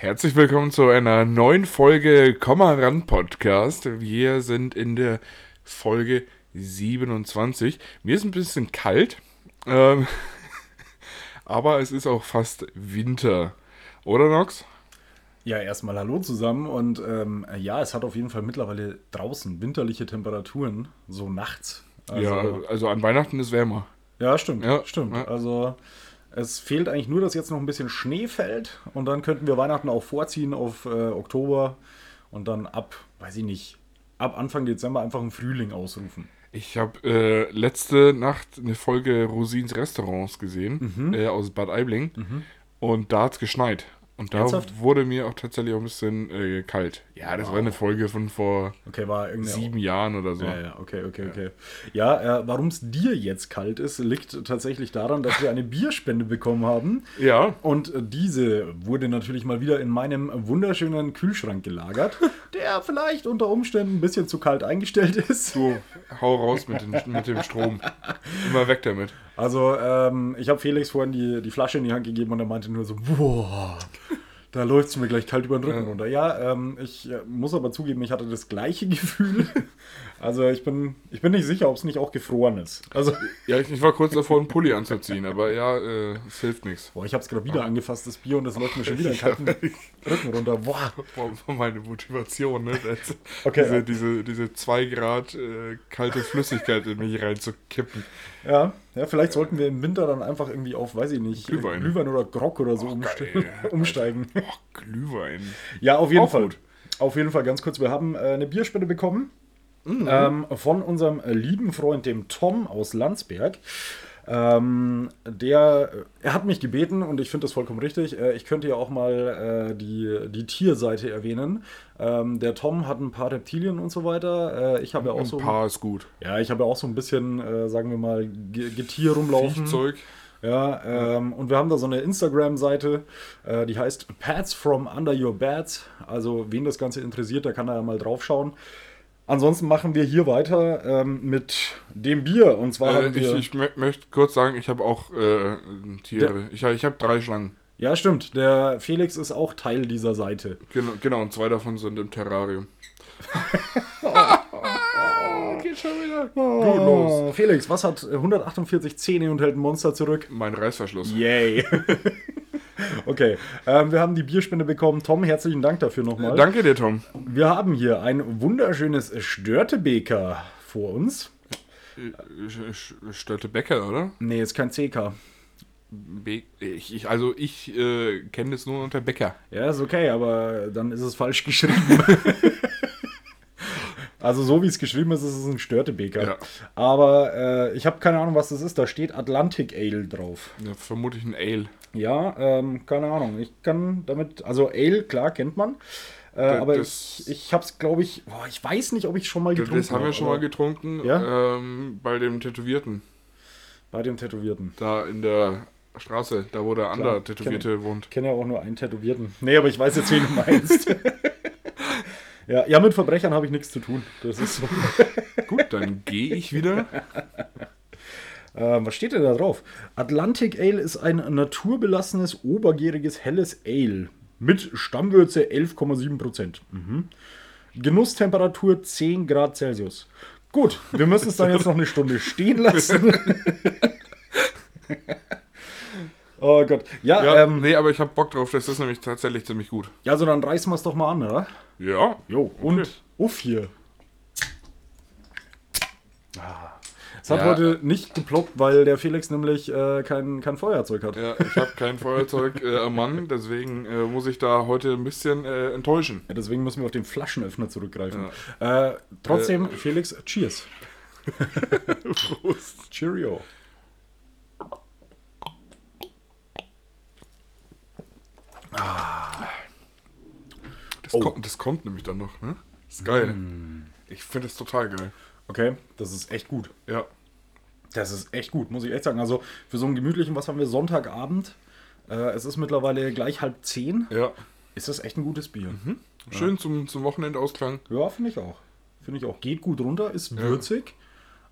Herzlich willkommen zu einer neuen Folge Komma ran Podcast. Wir sind in der Folge 27. Mir ist ein bisschen kalt, ähm, aber es ist auch fast Winter. Oder Nox? Ja, erstmal Hallo zusammen und ähm, ja, es hat auf jeden Fall mittlerweile draußen winterliche Temperaturen, so nachts. Also, ja, also an Weihnachten ist wärmer. Ja, stimmt. Ja, stimmt. Ja. Also es fehlt eigentlich nur, dass jetzt noch ein bisschen Schnee fällt und dann könnten wir Weihnachten auch vorziehen auf äh, Oktober und dann ab, weiß ich nicht, ab Anfang Dezember einfach einen Frühling ausrufen. Ich habe äh, letzte Nacht eine Folge Rosins Restaurants gesehen mhm. äh, aus Bad Aibling mhm. und da hat es geschneit. Und da Ernsthaft? wurde mir auch tatsächlich auch ein bisschen äh, kalt. Ja, das wow. war eine Folge von vor okay, sieben Jahren oder so. Ja, ja, okay, okay, ja. okay. Ja, äh, warum es dir jetzt kalt ist, liegt tatsächlich daran, dass wir eine Bierspende bekommen haben. Ja. Und diese wurde natürlich mal wieder in meinem wunderschönen Kühlschrank gelagert, der vielleicht unter Umständen ein bisschen zu kalt eingestellt ist. Du, hau raus mit, den, mit dem Strom. Immer weg damit. Also, ähm, ich habe Felix vorhin die, die Flasche in die Hand gegeben und er meinte nur so, boah, da läuft es mir gleich kalt über den Rücken runter. Ja, ähm, ich äh, muss aber zugeben, ich hatte das gleiche Gefühl. Also ich bin, ich bin nicht sicher, ob es nicht auch gefroren ist. Also ja, ich, ich, war kurz davor, einen Pulli anzuziehen, aber ja, äh, es hilft nichts. Boah, ich habe es gerade wieder angefasst, das Bier, und das läuft mir schon wieder kalten Rücken runter. Boah. Boah, meine Motivation, ne? Das, okay. Diese, diese, 2 Grad äh, kalte Flüssigkeit in mich reinzukippen. Ja, ja, vielleicht sollten wir im Winter dann einfach irgendwie auf, weiß ich nicht, Glühwein, Glühwein oder Grog oder so oh, umste umsteigen. Oh, Glühwein. Ja, auf jeden Auch Fall. Gut. Auf jeden Fall, ganz kurz, wir haben äh, eine Bierspende bekommen mhm. ähm, von unserem lieben Freund, dem Tom aus Landsberg. Ähm, der, er hat mich gebeten und ich finde das vollkommen richtig. Äh, ich könnte ja auch mal äh, die, die Tierseite erwähnen. Ähm, der Tom hat ein paar Reptilien und so weiter. Äh, ich habe ja auch ein so. Ein paar ist gut. Ja, ich habe ja auch so ein bisschen, äh, sagen wir mal, Getier rumlaufen. Viehzeug. Ja, ähm, und wir haben da so eine Instagram-Seite, äh, die heißt Pets from Under Your Beds. Also, wen das Ganze interessiert, der kann da ja mal drauf schauen. Ansonsten machen wir hier weiter ähm, mit dem Bier. Und zwar äh, ich, ich möchte kurz sagen, ich habe auch äh, Tiere. ich, ich habe drei Schlangen. Ja, stimmt. Der Felix ist auch Teil dieser Seite. Genau, genau und zwei davon sind im Terrarium. oh, oh, geht schon wieder. Oh, Gut los. Felix, was hat 148 Zähne und hält ein Monster zurück? Mein Reißverschluss. Yay. Okay, ähm, wir haben die Bierspende bekommen. Tom, herzlichen Dank dafür nochmal. Danke dir, Tom. Wir haben hier ein wunderschönes Störtebeker vor uns. Störtebecker, oder? Nee, ist kein CK. Be ich, ich, also ich äh, kenne es nur unter Bäcker. Ja, ist okay, aber dann ist es falsch geschrieben. also so wie es geschrieben ist, ist es ein Störtebeker. Ja. Aber äh, ich habe keine Ahnung, was das ist. Da steht Atlantic Ale drauf. Ja, vermutlich ein Ale. Ja, ähm, keine Ahnung. Ich kann damit, also Ale, klar, kennt man. Äh, aber ich, ich habe es, glaube ich, boah, ich weiß nicht, ob ich schon mal getrunken habe. Das haben wir schon mal getrunken ja? ähm, bei dem Tätowierten. Bei dem Tätowierten. Da in der Straße, da wo der andere Tätowierte kenn, wohnt. Ich kenne ja auch nur einen Tätowierten. Nee, aber ich weiß jetzt, wen du meinst. ja, ja, mit Verbrechern habe ich nichts zu tun. Das ist so. Gut, dann gehe ich wieder. Ähm, was steht denn da drauf? Atlantic Ale ist ein naturbelassenes, obergäriges, helles Ale mit Stammwürze 11,7%. Mhm. Genusstemperatur 10 Grad Celsius. Gut, wir müssen es dann jetzt noch eine Stunde stehen lassen. oh Gott. Ja, ja ähm, nee, aber ich habe Bock drauf. Das ist nämlich tatsächlich ziemlich gut. Ja, also dann reißen wir es doch mal an, oder? Ja. Jo, und okay. uff hier. Ah. Es hat ja. heute nicht geploppt, weil der Felix nämlich äh, kein, kein Feuerzeug hat. Ja, ich habe kein Feuerzeug äh, am Mann, deswegen äh, muss ich da heute ein bisschen äh, enttäuschen. Ja, deswegen müssen wir auf den Flaschenöffner zurückgreifen. Ja. Äh, trotzdem, äh, Felix, cheers. Prost. Cheerio. Ah. Das, oh. kommt, das kommt nämlich dann noch, ne? Das ist geil. Mm. Ich finde es total geil. Okay, das ist echt gut. Ja. Das ist echt gut, muss ich echt sagen. Also für so einen gemütlichen, was haben wir, Sonntagabend. Äh, es ist mittlerweile gleich halb zehn. Ja. Ist das echt ein gutes Bier. Mhm. Schön ja. zum, zum Wochenendausklang. Ja, finde ich auch. Finde ich auch. Geht gut runter, ist würzig.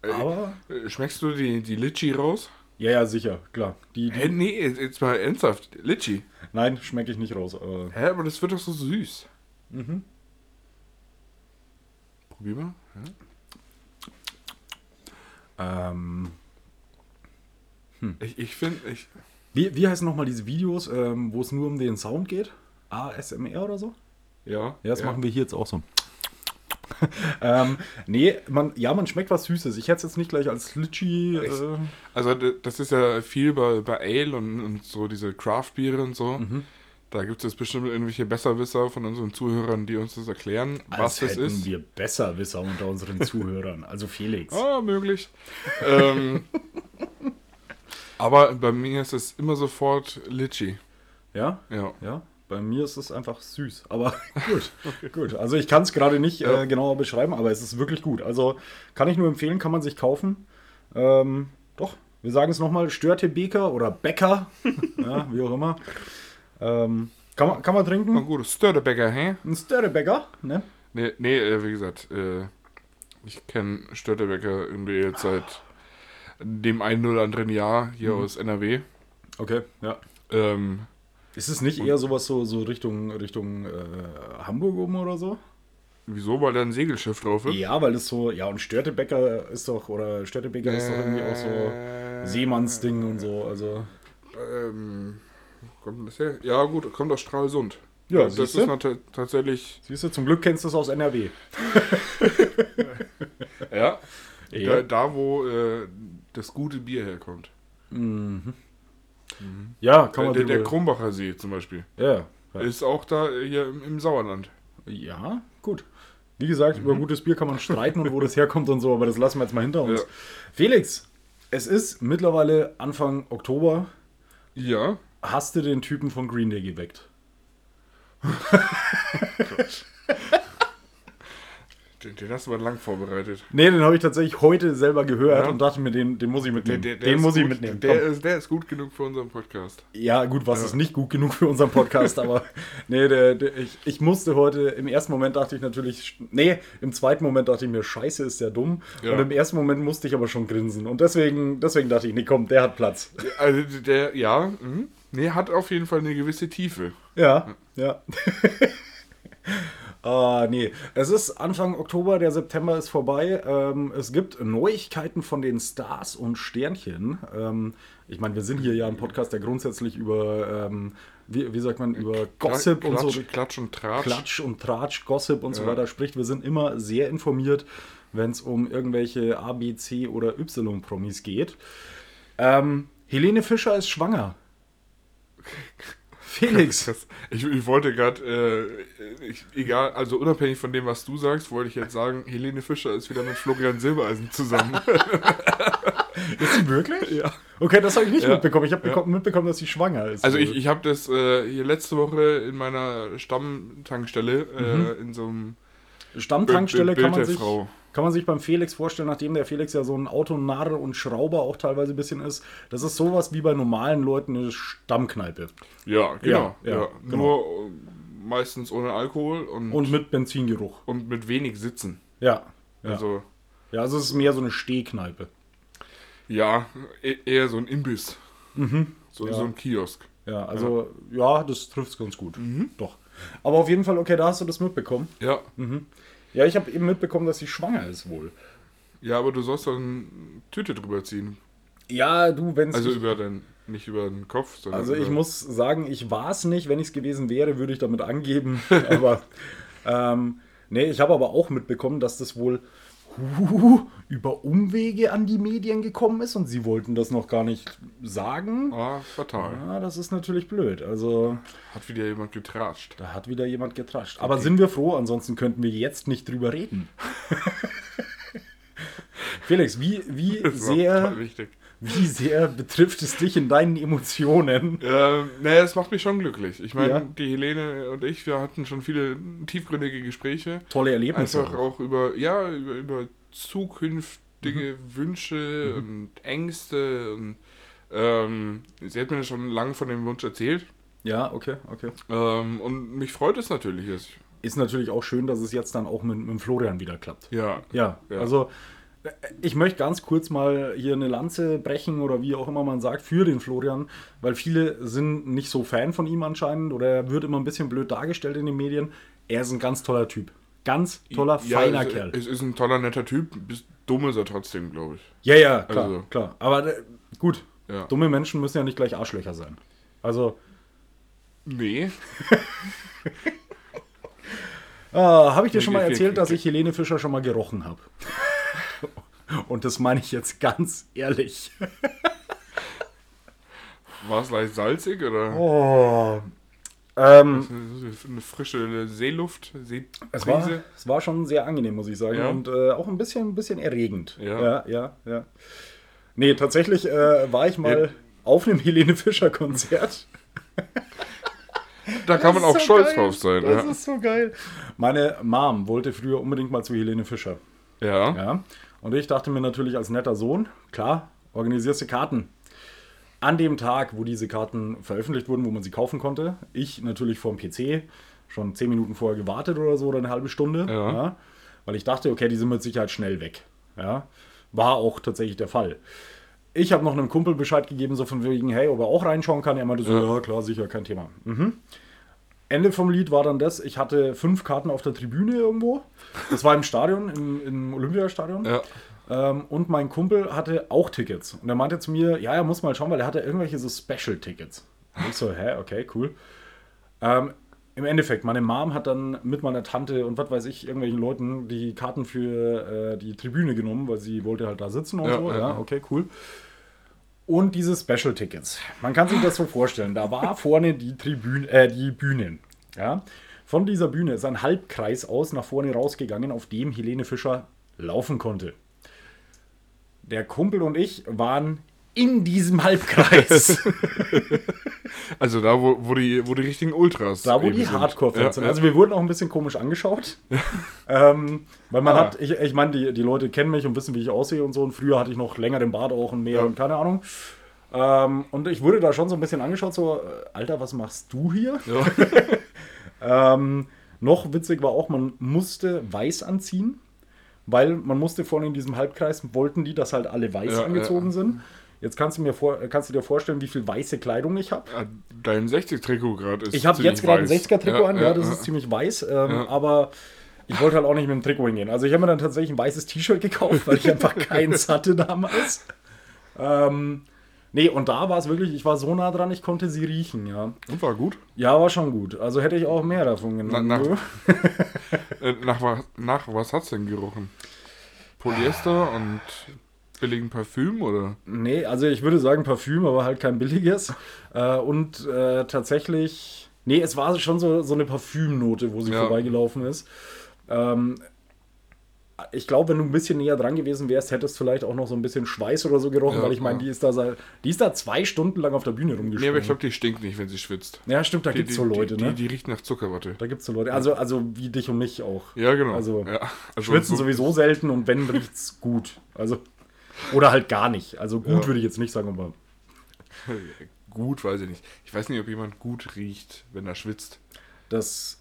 Ja. Aber. Äh, schmeckst du die, die Litchi raus? Ja, ja, sicher, klar. Die, die, Hä, nee, jetzt mal ernsthaft. Litchi. nein, schmecke ich nicht raus. Aber Hä, aber das wird doch so süß. Mhm. Probier mal. Ähm, Ich, ich finde, ich. wie, wie heißen nochmal diese Videos, ähm, wo es nur um den Sound geht? ASMR oder so? Ja. Ja, das machen wir hier jetzt auch so. ähm, nee, man, ja, man schmeckt was Süßes. Ich hätte es jetzt nicht gleich als Litchi. Äh, Also, das ist ja viel bei, bei Ale und, und so diese Craft-Biere und so. Mhm. Da gibt es bestimmt irgendwelche Besserwisser von unseren Zuhörern, die uns das erklären, was als das hätten ist. wir Besserwisser unter unseren Zuhörern. Also Felix. Ah, möglich. ähm, aber bei mir ist es immer sofort Litchi. Ja? Ja. Ja, bei mir ist es einfach süß. Aber gut, gut. Also ich kann es gerade nicht Ja. äh, genauer beschreiben, aber es ist wirklich gut. Also kann ich nur empfehlen, kann man sich kaufen. Ähm, doch, wir sagen es nochmal, Störte Beker oder Bäcker, ja, wie auch immer. Ähm, kann, man, kann man Na trinken. gut, Störtebecker, hä? Ein Störtebäcker, ne? Nee, nee äh, wie gesagt, äh, ich kenne Störtebecker irgendwie jetzt seit dem einen oder anderen Jahr hier Mhm. aus NRW. Okay, ja. Ähm, Ist es nicht eher sowas so, so Richtung, Richtung äh, Hamburg oben oder so? wieso? Weil da ein Segelschiff drauf ist? Ja, weil es so, ja, und Störtebecker ist doch, oder Störtebeker ist doch irgendwie auch so Äh, Seemannsding und so, also. Ähm, kommt das her? Ja, gut, kommt aus Stralsund. Ja, das siehste? ist tatsächlich. Siehst du, zum Glück kennst du es aus NRW. Ja. Ja. Da, da, wo äh, das gute Bier herkommt. Ja, kann man der, der Krumbacher See zum Beispiel. ja, ja. Ist auch da hier im, im Sauerland. ja, gut. Wie gesagt, über gutes Bier kann man streiten und wo das herkommt und so, aber das lassen wir jetzt mal hinter uns. Ja. Felix, es ist mittlerweile Anfang Oktober. Ja. Hast du den Typen von Green Day geweckt? Den, den hast du mal lang vorbereitet. Nee, den habe ich tatsächlich heute selber gehört Ja. und dachte mir, den, den muss ich mitnehmen. den ist muss ich gut, mitnehmen. Der ist, der ist gut genug für unseren Podcast. Ja, gut, was ist nicht gut genug für unseren Podcast, aber nee, der, der, ich, ich musste heute, im ersten Moment dachte ich natürlich, nee, im zweiten Moment dachte ich mir, scheiße, ist der dumm. Ja. Und im ersten Moment musste ich aber schon grinsen. Und deswegen, deswegen dachte ich, nee, komm, der hat Platz. Also der, ja, mhm. Nee, hat auf jeden Fall eine gewisse Tiefe. Ja, ja. Ah, nee. Es ist Anfang Oktober, der September ist vorbei. Ähm, es gibt Neuigkeiten von den Stars und Sternchen. Ähm, ich meine, wir sind hier ja ein Podcast, der grundsätzlich über, ähm, wie, wie sagt man, über Gossip Klatsch, und so. Klatsch und Tratsch. Klatsch und Tratsch, Gossip und so Ja. weiter spricht. Wir sind immer sehr informiert, wenn es um irgendwelche A, B, C oder Y-Promis geht. Ähm, Helene Fischer ist schwanger. Felix. Ich, ich wollte gerade, äh, egal, also unabhängig von dem, was du sagst, wollte ich jetzt sagen, Helene Fischer ist wieder mit Florian Silbereisen zusammen. Ist sie wirklich? ja. Okay, das habe ich nicht Ja. mitbekommen. Ich habe Ja. beko- mitbekommen, dass sie schwanger ist. Also ich, ich habe das äh, hier letzte Woche in meiner Stammtankstelle äh, in so einem Stammtankstelle Bild kann man, sich, Frau. Kann man sich beim Felix vorstellen, nachdem der Felix ja so ein Autonarr und Schrauber auch teilweise ein bisschen ist. Das ist sowas wie bei normalen Leuten eine Stammkneipe. Ja, genau. Ja, Ja, ja, genau. Nur äh, meistens ohne Alkohol und, Und mit Benzingeruch. und mit wenig Sitzen. Ja. Ja. Also ja, also es ist mehr so eine Stehkneipe. ja, e eher so ein Imbiss. So, Mhm. Ja. so ein Kiosk. Ja, also ja, das trifft es ganz gut. Doch. Aber auf jeden Fall, okay, da hast du das mitbekommen. Ja. Ja, ich habe eben mitbekommen, dass sie schwanger ist wohl. Ja, aber du sollst dann Tüte drüber ziehen. Ja, du, wenn es. Also über den, nicht über den Kopf, sondern also ich muss sagen, ich war es nicht. Wenn ich es gewesen wäre, würde ich damit angeben. aber ähm, nee, ich habe aber auch mitbekommen, dass das wohl über Umwege an die Medien gekommen ist und sie wollten das noch gar nicht sagen. Ah, fatal. Ja, das ist natürlich blöd. Also Hat wieder jemand getratscht. Da hat wieder jemand getrascht. Aber sind wir froh, ansonsten könnten wir jetzt nicht drüber reden. Felix, wie, wie, sehr. Wie sehr betrifft es dich in deinen Emotionen? Ähm, naja, es macht mich schon glücklich. Ich meine, Ja. die Helene und ich, wir hatten schon viele tiefgründige Gespräche. Tolle Erlebnisse. Einfach auch über, ja, über, über zukünftige Mhm. Wünsche und Ängste. Und, ähm, sie hat mir schon lange von dem Wunsch erzählt. Ja, okay, okay. Ähm, und mich freut es natürlich. Ist natürlich auch schön, dass es jetzt dann auch mit, mit Florian wieder klappt. Ja, Ja, Ja. also Ich möchte ganz kurz mal hier eine Lanze brechen oder wie auch immer man sagt für den Florian, weil viele sind nicht so Fan von ihm anscheinend oder er wird immer ein bisschen blöd dargestellt in den Medien. Er ist ein ganz toller Typ. Ganz toller, Ja, feiner es, Kerl. Es ist ein toller, netter Typ. Bis dumm ist er trotzdem, glaube ich. Ja, ja, klar, Also- klar. Aber äh, gut, Ja. dumme Menschen müssen ja nicht gleich Arschlöcher sein. Also, Nee. äh, habe ich dir schon mal erzählt, dass ich Helene Fischer schon mal gerochen habe. Und das meine ich jetzt ganz ehrlich. War es leicht salzig oder Oh. Ähm, eine frische Seeluft? es, war, Seeprise? es war schon sehr angenehm, muss ich sagen. Ja. Und äh, auch ein bisschen, ein bisschen erregend. Ja. ja, ja. ja. Nee, tatsächlich äh, war ich mal Ja. auf einem Helene Fischer Konzert. Da kann man Das auch ist so stolz geil. drauf sein. Das Ja. ist so geil. Meine Mom wollte früher unbedingt mal zu Helene Fischer. ja. Ja. Und ich dachte mir natürlich als netter Sohn, klar, organisierst du Karten. An dem Tag, wo diese Karten veröffentlicht wurden, wo man sie kaufen konnte, ich natürlich vorm PC, schon zehn Minuten vorher gewartet oder so oder eine halbe Stunde. Ja. weil ich dachte, okay, die sind mit Sicherheit schnell weg. Ja. War auch tatsächlich der Fall. Ich habe noch einem Kumpel Bescheid gegeben, so von wegen, hey, ob er auch reinschauen kann. Er meinte so, ja, klar, sicher, kein Thema. Mhm. Ende vom Lied war dann das, ich hatte fünf Karten auf der Tribüne irgendwo. Das war im Stadion, im, im Olympiastadion. Ja. Ähm, und mein Kumpel hatte auch Tickets. Und er meinte zu mir, ja, er muss mal schauen, weil er hatte irgendwelche so Special-Tickets. Und ich so, hä, okay, cool. Ähm, Im Endeffekt, meine Mom hat dann mit meiner Tante und was weiß ich, irgendwelchen Leuten die Karten für äh, die Tribüne genommen, weil sie wollte halt da sitzen und Ja, so. ja, Ja, ja. okay, cool. Und diese Special-Tickets. Man kann sich das so vorstellen. Da war vorne die Tribüne, äh, die Bühne. Ja. Von dieser Bühne ist ein Halbkreis aus nach vorne rausgegangen, auf dem Helene Fischer laufen konnte. Der Kumpel und ich waren in diesem Halbkreis. Also da, wo, wo, die, wo die richtigen Ultras Da, wo die. Hardcore-Fans Ja, sind. ja. Also wir wurden auch ein bisschen komisch angeschaut. ähm, weil man Ah. hat, ich, ich meine, die, die Leute kennen mich und wissen, wie ich aussehe und so. Und früher hatte ich noch länger den Bart auch und mehr Ja. und keine Ahnung. Ähm, und ich wurde da schon so ein bisschen angeschaut, so, äh, Alter, was machst du hier? Ja. Ähm, noch witzig war auch, man musste weiß anziehen, weil man musste vorne in diesem Halbkreis, wollten die, dass halt alle weiß Ja, angezogen ja. sind. Jetzt kannst du, mir vor, kannst du dir vorstellen, wie viel weiße Kleidung ich habe. Ja, Dein 60-Trikot gerade ist Ich habe jetzt gerade ein weiß. 60er-Trikot an, ja, ja, das ja. ist ziemlich weiß, ähm, Ja. aber ich wollte halt auch nicht mit dem Trikot hingehen. Also ich habe mir dann tatsächlich ein weißes T-Shirt gekauft, weil ich einfach keins hatte damals. Ähm, nee, und da war es wirklich, ich war so nah dran, ich konnte sie riechen, ja. Und war gut. Ja, war schon gut. Also hätte ich auch mehr davon Na, genommen. nach, du. äh, nach, was, nach was hat's denn gerochen? Polyester und billigen Parfüm oder? Nee, also ich würde sagen Parfüm, aber halt kein billiges. Äh, und äh, tatsächlich, nee, es war schon so, so eine Parfümnote, wo sie Ja. vorbeigelaufen ist. Ähm, ich glaube, wenn du ein bisschen näher dran gewesen wärst, hättest du vielleicht auch noch so ein bisschen Schweiß oder so gerochen, Ja, weil ich meine, ja. die ist da seit, die ist da zwei Stunden lang auf der Bühne Nee, rumgesprungen. aber ich glaube, die stinkt nicht, wenn sie schwitzt. ja, stimmt, da gibt's die, so Leute, die, ne? Die, die riecht nach Zuckerwatte. da gibt's so Leute. Also, also wie dich und mich auch. Ja, genau. Also, ja. also Schwitzen so- sowieso selten und wenn riecht's gut. Also oder halt gar nicht. Also gut Ja. würde ich jetzt nicht sagen, aber Gut, weiß ich nicht. Ich weiß nicht, ob jemand gut riecht, wenn er schwitzt. das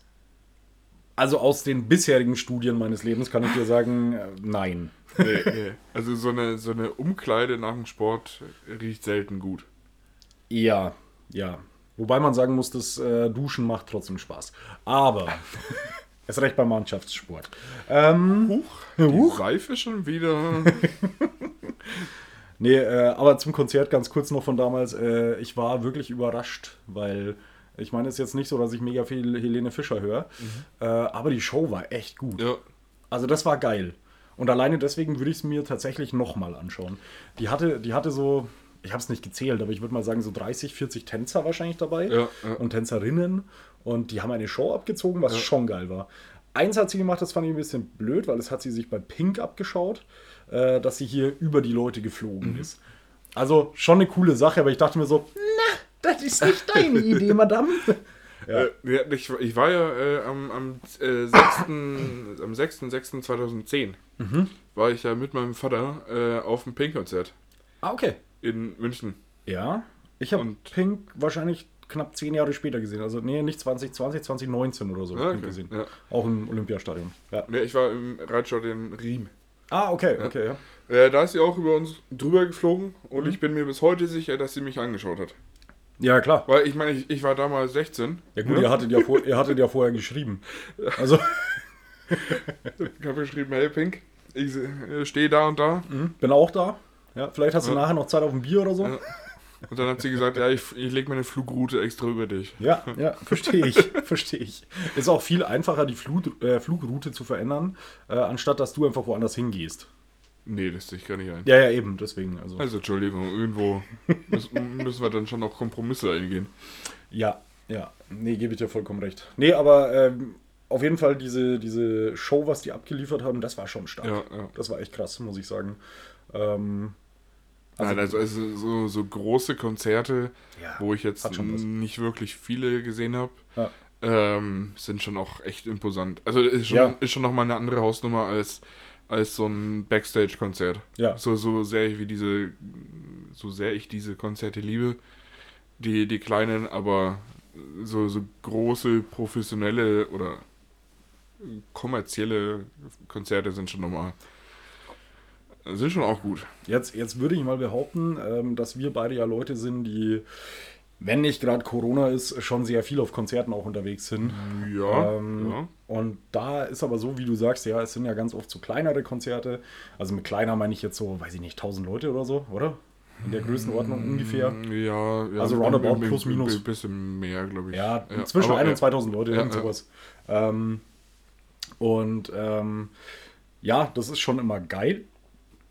also aus den bisherigen Studien meines Lebens kann ich dir sagen, äh, nein. Nee, nee. Also so eine, so eine Umkleide nach dem Sport riecht selten gut. Ja, ja. Wobei man sagen muss, das äh, Duschen macht trotzdem Spaß. Aber es recht beim Mannschaftssport. Ähm, Huch, die Huch. Seife schon wieder. Nee, äh, aber zum Konzert ganz kurz noch von damals. Äh, ich war wirklich überrascht, weil ich meine, es ist jetzt nicht so, dass ich mega viel Helene Fischer höre, äh, aber die Show war echt gut. ja, Also das war geil. Und alleine deswegen würde ich es mir tatsächlich nochmal anschauen. Die hatte, die hatte so, ich habe es nicht gezählt, aber ich würde mal sagen so 30, 40 Tänzer wahrscheinlich dabei Ja, ja. und Tänzerinnen. Und die haben eine Show abgezogen, was schon geil war. Eins hat sie gemacht, das fand ich ein bisschen blöd, weil das hat sie sich bei Pink abgeschaut, äh, dass sie hier über die Leute geflogen Mhm. ist. Also schon eine coole Sache, aber ich dachte mir so, na, das ist nicht deine Idee, Madame. Ja. Äh, ja, ich, ich war ja äh, am, am, äh, 6., am 6.6.2010 Mhm. war ich ja mit meinem Vater äh, auf dem Pink-Konzert Ah, okay. in München. Ja, ich habe Pink wahrscheinlich knapp zehn Jahre später gesehen. Also, nee, nicht 2020, 2019 oder so Ja, Pink okay. gesehen. Ja. Auch im Olympiastadion. Ja. Nee, ich war im Reitstadion Riem. Ah, okay, okay, ja. Äh, da ist sie auch über uns drüber geflogen und Mhm. ich bin mir bis heute sicher, dass sie mich angeschaut hat. Ja, klar. Weil ich meine, ich, ich war damals 16. Ja gut, ihr hattet ja, vor, ihr hattet ja vorher geschrieben. Also, Ich habe geschrieben, hey Pink, ich äh, stehe da und da. bin auch da. Ja, vielleicht hast du nachher noch Zeit auf ein Bier oder so. Ja. Und dann hat sie gesagt, ja, ich, ich lege meine Flugroute extra über dich. Ja, ja, verstehe ich, verstehe ich. Ist auch viel einfacher, die Flug, äh, Flugroute zu verändern, äh, anstatt dass du einfach woanders hingehst. Nee, das sehe ich gar nicht ein. Ja, ja, eben, deswegen. Also, Also Entschuldigung, irgendwo müssen, müssen wir dann schon noch Kompromisse eingehen. ja, ja, nee, gebe ich dir vollkommen recht. Nee, aber ähm, auf jeden Fall diese, diese Show, was die abgeliefert haben, das war schon stark. Ja, ja. Das war echt krass, muss ich sagen. Ähm, Nein, also, also so, so große Konzerte, Ja, wo ich jetzt nicht wirklich viele gesehen habe, ja, ähm, sind schon auch echt imposant. Also ist schon, Ja. ist schon nochmal eine andere Hausnummer als, als so ein Backstage-Konzert. Ja. So, so sehr ich wie diese, so sehr ich diese Konzerte liebe, die, die kleinen, aber so, so große, professionelle oder kommerzielle Konzerte sind schon nochmal, sind schon auch gut. Jetzt, jetzt würde ich mal behaupten, ähm, dass wir beide ja Leute sind, die, wenn nicht gerade Corona ist, schon sehr viel auf Konzerten auch unterwegs sind. Ja, Ähm, ja. Und da ist aber so, wie du sagst, ja, es sind ja ganz oft so kleinere Konzerte. Also mit kleiner meine ich jetzt so, weiß ich nicht, 1000 Leute oder so, oder? In der Größenordnung ungefähr. Ja, ja. Also roundabout plus minus. Ein bisschen mehr, glaube ich. Ja, zwischen aber, 1 und ja. 2000 Leute, Ja, irgend sowas. Ähm, und ähm, ja, das ist schon immer geil.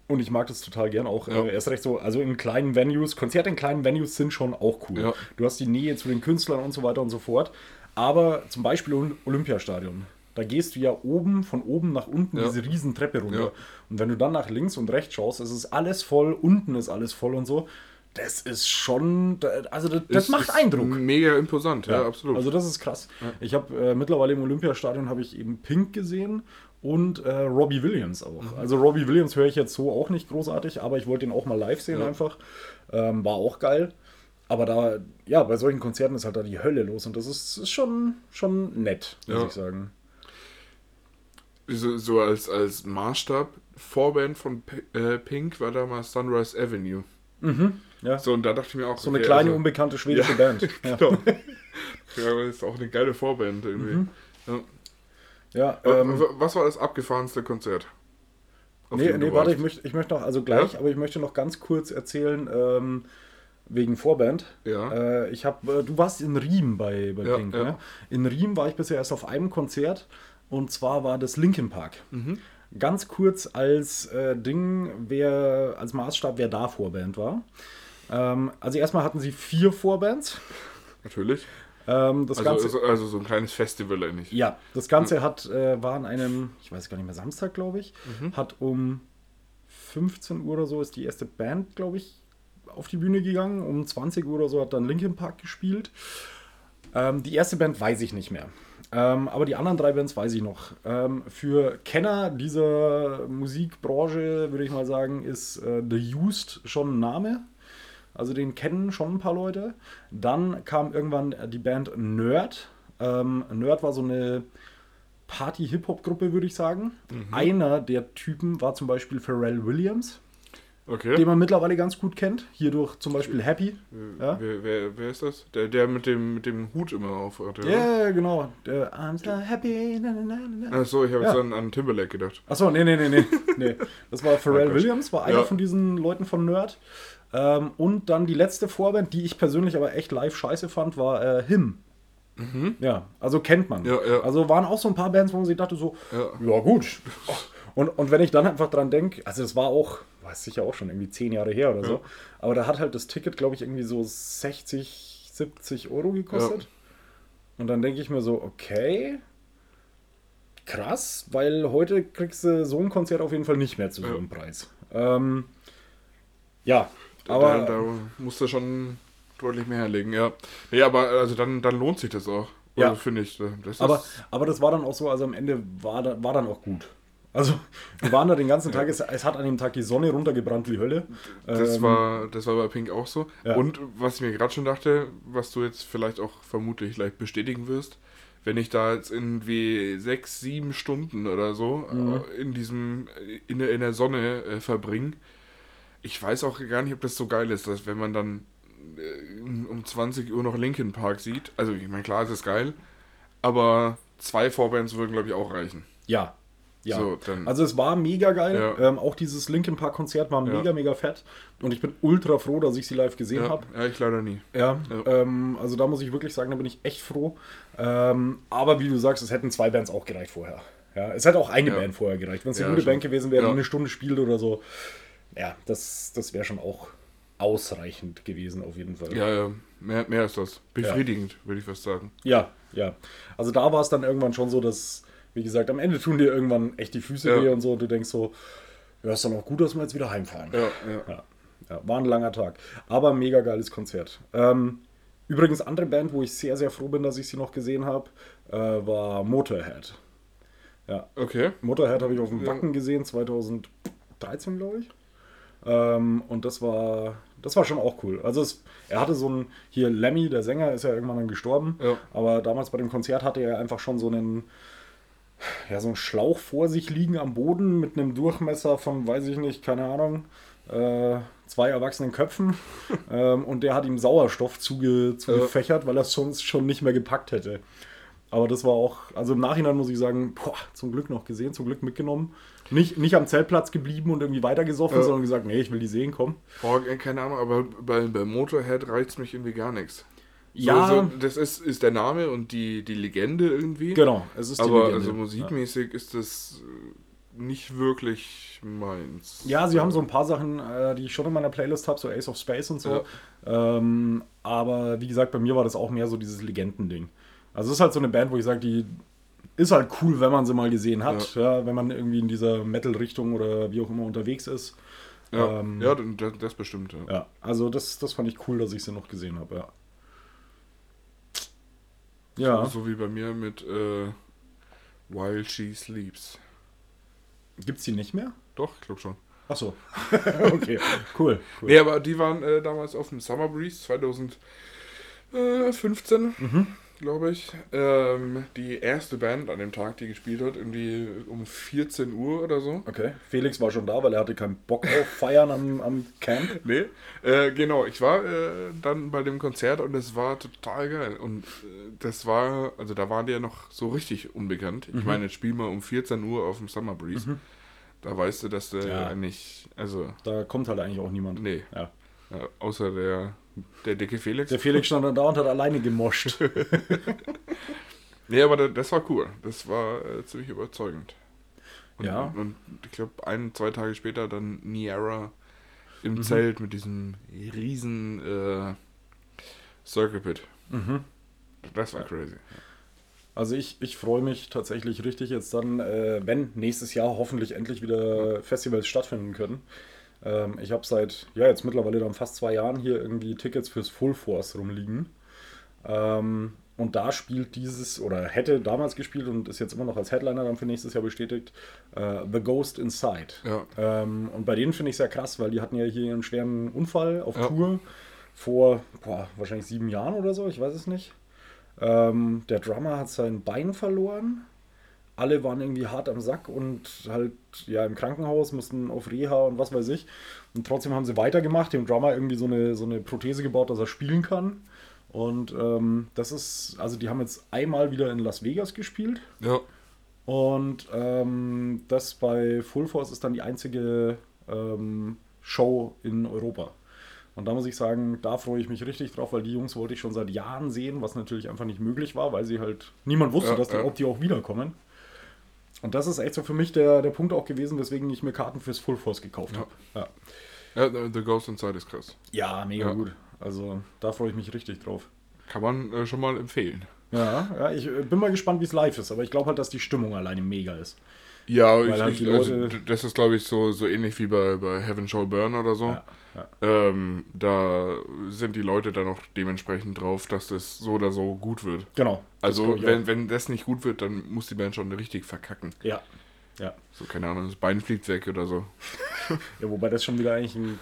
Und ich mag das total gern auch. Ja. Äh, erst recht so, also in kleinen Venues, Konzerte in kleinen Venues sind schon auch cool. Ja. Du hast die Nähe zu den Künstlern und so weiter und so fort. Aber zum Beispiel Ol- Olympiastadion. Da gehst du ja oben, von oben nach unten Ja. diese riesen Treppe runter. Und wenn du dann nach links und rechts schaust, es ist alles voll, unten ist alles voll und so. Das ist schon, also das, das Ist- macht ist Eindruck. Mega imposant, ja, absolut. Also das ist krass. Ich habe äh, mittlerweile im Olympiastadion habe ich eben Pink gesehen und äh, Robbie Williams auch. Mhm. Also Robbie Williams höre ich jetzt so auch nicht großartig, aber ich wollte ihn auch mal live sehen Ja. einfach. Ähm, war auch geil. Aber da, ja, bei solchen Konzerten ist halt da die Hölle los und das ist, ist schon, schon nett, muss Ja. ich sagen. so, so als, als Maßstab, Vorband von P äh, Pink war damals Sunrise Avenue. Ja. So, und da dachte ich mir auch, So eine okay, kleine, also- unbekannte schwedische Ja, Band. Ja, Genau. ja, aber ist auch eine geile Vorband irgendwie. Ja. Ja ähm, Was war das abgefahrenste Konzert? Nee, nee warte, ich möchte, ich möchte noch, also gleich, Ja? aber ich möchte noch ganz kurz erzählen, ähm, wegen Vorband. Ja. Äh, ich habe, äh, du warst in Riem bei, bei Ja, Pink, ja. ne? In Riem war ich bisher erst auf einem Konzert und zwar war das Linkin Park. Mhm. Ganz kurz als äh, Ding, wer, als Maßstab, wer da Vorband war. Ähm, also erstmal hatten sie vier Vorbands. Natürlich. Ähm, das Also, Ganze, also, also so ein kleines Festival eigentlich. ja, das Ganze hat, äh, war an einem, ich weiß gar nicht mehr, Samstag, glaube ich, Mhm. hat um 15 Uhr oder so ist die erste Band, glaube ich, auf die Bühne gegangen. Um 20 Uhr oder so hat dann Linkin Park gespielt. Ähm, die erste Band weiß ich nicht mehr. Ähm, aber die anderen drei Bands weiß ich noch. Ähm, für Kenner dieser Musikbranche würde ich mal sagen, ist äh, The Used schon ein Name. Also den kennen schon ein paar Leute. Dann kam irgendwann die Band Nerd. Ähm, Nerd war so eine Party-Hip-Hop-Gruppe, würde ich sagen. Einer der Typen war zum Beispiel Pharrell Williams, Okay. den man mittlerweile ganz gut kennt. Hier durch zum Beispiel Happy. Ja, Wer, wer, wer ist das? Der, der mit dem, mit dem Hut immer auf ja ja, genau. Der I'm so happy. Na, na, na. Achso, ich habe Ja. jetzt an, an Timberlake gedacht. Achso, nee, nee, nee, nee. nee. Das war Pharrell Oh. Williams, war einer Ja. von diesen Leuten von Nerd. Ähm, und dann die letzte Vorband, die ich persönlich aber echt live scheiße fand, war äh, Him. Ja, also kennt man. Mhm. Ja, ja. Also waren auch so ein paar Bands, wo man sich dachte so, Ja. ja, gut. Und, und wenn ich dann einfach dran denke, also das war auch, war sicher auch schon irgendwie zehn Jahre her oder so, aber da hat halt das Ticket, glaube ich, irgendwie so 60, 70 Euro gekostet. Und dann denke ich mir so, okay, krass, weil heute kriegst du so ein Konzert auf jeden Fall nicht mehr zu so einem Preis. Ähm, ja, Aber da, da musst du schon deutlich mehr herlegen, ja. Nee, aber also dann, dann lohnt sich das auch. Ja. Also finde ich. Das Aber, aber das war dann auch so, also am Ende war, da, war dann auch gut. Also, wir waren da den ganzen Tag, es, es hat an dem Tag die Sonne runtergebrannt wie Hölle. das, Ähm, war, das war bei Pink auch so. Ja. Und was ich mir gerade schon dachte, was du jetzt vielleicht auch vermutlich leicht bestätigen wirst, wenn ich da jetzt irgendwie sechs, sieben Stunden oder so Mhm. äh, in diesem, in der, in der Sonne äh, verbringe, ich weiß auch gar nicht, ob das so geil ist, dass wenn man dann äh, um 20 Uhr noch Linkin Park sieht, also ich meine, klar, es ist geil, aber zwei Vorbands würden, glaube ich, auch reichen. Ja. Ja. So, also es war mega geil. Ja. Ähm, auch dieses Linkin Park Konzert war Ja. mega, mega fett. Und ich bin ultra froh, dass ich sie live gesehen Ja, habe. ja, ich leider nie. Ja. Ähm, also da muss ich wirklich sagen, da bin ich echt froh. Ähm, aber wie du sagst, es hätten zwei Bands auch gereicht vorher. Ja, es hätte auch eine. Band vorher gereicht. Wenn es eine gute schon. Band gewesen wäre, die eine Stunde spielt oder so, ja, das, das wäre schon auch ausreichend gewesen auf jeden Fall. Ja, ja, mehr, mehr ist das. Befriedigend, würde ich fast sagen. Ja, ja. Also da war es dann irgendwann schon so, dass, wie gesagt, am Ende tun dir irgendwann echt die Füße Ja. weh und so. Und du denkst so, ja, ist dann auch gut, dass wir jetzt wieder heimfahren. Ja, ja. Ja, ja, war ein langer Tag. Aber mega geiles Konzert. Ähm, übrigens, andere Band, wo ich sehr, sehr froh bin, dass ich sie noch gesehen habe, äh, war Motorhead. Ja, Okay. Motorhead habe ich auf dem Ja. Wacken gesehen, 2013, glaube ich. Ähm, und das war, das war schon auch cool. Also es, er hatte so ein, hier Lemmy, der Sänger, ist ja irgendwann dann gestorben. Ja. Aber damals bei dem Konzert hatte er einfach schon so einen, ja, so einen Schlauch vor sich liegen am Boden mit einem Durchmesser von, weiß ich nicht, keine Ahnung, äh, zwei erwachsenen Köpfen. ähm, und der hat ihm Sauerstoff zuge, zugefächert, weil er es sonst schon nicht mehr gepackt hätte. Aber das war auch, also im Nachhinein muss ich sagen, boah, zum Glück noch gesehen, zum Glück mitgenommen. Nicht, nicht am Zeltplatz geblieben und irgendwie weitergesoffen, Ja. sondern gesagt, nee, ich will die sehen, komm. Boah, äh, keine Ahnung, aber bei, bei Motorhead reizt mich irgendwie gar nichts. So, Ja. so, das ist, ist der Name und die, die Legende irgendwie. Genau, es ist die Aber Legende. also musikmäßig ist das äh, nicht wirklich meins. Ja, sie haben so ein paar Sachen, äh, die ich schon in meiner Playlist habe, so Ace of Space und so. Ähm, aber wie gesagt, bei mir war das auch mehr so dieses Legendending. Also es ist halt so eine Band, wo ich sage, die ist halt cool, wenn man sie mal gesehen hat. Ja. wenn man irgendwie in dieser Metal-Richtung oder wie auch immer unterwegs ist. Ja, Ähm, ja das, das bestimmt. Ja. Ja, also das, das fand ich cool, dass ich sie noch gesehen habe, ja. Ja, So, so wie bei mir mit äh, While She Sleeps. gibt's die nicht mehr? Doch, ich glaube schon. Achso. okay, cool. cool. Nee, aber die waren äh, damals auf dem Summer Breeze 2015, Mhm. Glaube ich. Ähm, die erste Band an dem Tag, die gespielt hat, irgendwie um 14 Uhr oder so. Okay, Felix war schon da, weil er hatte keinen Bock auf Feiern am, am Camp. Nee, äh, genau. Ich war äh, dann bei dem Konzert und es war total geil. Und äh, das war, also da waren die ja noch so richtig unbekannt. Mhm. Ich meine, jetzt spiel mal um 14 Uhr auf dem Summer Breeze. Da weißt du, dass der Ja. eigentlich, also, Da kommt halt eigentlich auch niemand. nee, Ja. ja, außer der, der dicke Felix. Der Felix stand dann da und hat alleine gemoscht. Nee, aber da- das war cool. Das war äh, ziemlich überzeugend. Und, Ja. Und, und ich glaube, ein, zwei Tage später dann Niera im Mhm. Zelt mit diesem riesen äh, Circle Pit. Mhm. Das war crazy. Also ich, ich freue mich tatsächlich richtig jetzt dann, äh, wenn nächstes Jahr hoffentlich endlich wieder Festivals stattfinden können. Ähm, ich habe seit, ja jetzt mittlerweile dann fast zwei Jahren hier irgendwie Tickets fürs Full Force rumliegen. Ähm, und da spielt dieses, oder hätte damals gespielt und ist jetzt immer noch als Headliner dann für nächstes Jahr bestätigt, äh, The Ghost Inside. Ja. Ähm, und bei denen finde ich sehr krass, weil die hatten ja hier einen schweren Unfall auf Ja. Tour vor boah, wahrscheinlich sieben Jahren oder so, ich weiß es nicht. Ähm, der Drummer hat sein Bein verloren. Alle waren irgendwie hart am Sack und halt ja im Krankenhaus, mussten auf Reha und was weiß ich. Und trotzdem haben sie weitergemacht, dem Drummer irgendwie so eine, so eine Prothese gebaut, dass er spielen kann. Und ähm, das ist, also die haben jetzt einmal wieder in Las Vegas gespielt. Ja. Und ähm, das bei Full Force ist dann die einzige ähm, Show in Europa. Und da muss ich sagen, da freue ich mich richtig drauf, weil die Jungs wollte ich schon seit Jahren sehen, was natürlich einfach nicht möglich war, weil sie halt niemand wusste, Ja, dass die, ja. ob die auch wiederkommen. Und das ist echt so für mich der, der Punkt auch gewesen, weswegen ich mir Karten fürs Full Force gekauft Ja. habe. Ja. Ja, The Ghost Inside ist krass. ja, mega Ja. gut. Also da freue ich mich richtig drauf. Kann man äh, schon mal empfehlen. Ja, ja ich äh, bin mal gespannt, wie es live ist, aber ich glaube halt, dass die Stimmung alleine mega ist. Ja, ich, halt ich, also, das ist glaube ich so, so ähnlich wie bei, bei Heaven Shall Burn oder so. Ja, ja. Ähm, da sind die Leute dann auch dementsprechend drauf, dass das so oder so gut wird. Genau. Also wenn, auch. wenn das nicht gut wird, dann muss die Band schon richtig verkacken. Ja. Ja. So, keine Ahnung, das Bein fliegt weg oder so. ja wobei das schon wieder eigentlich ein,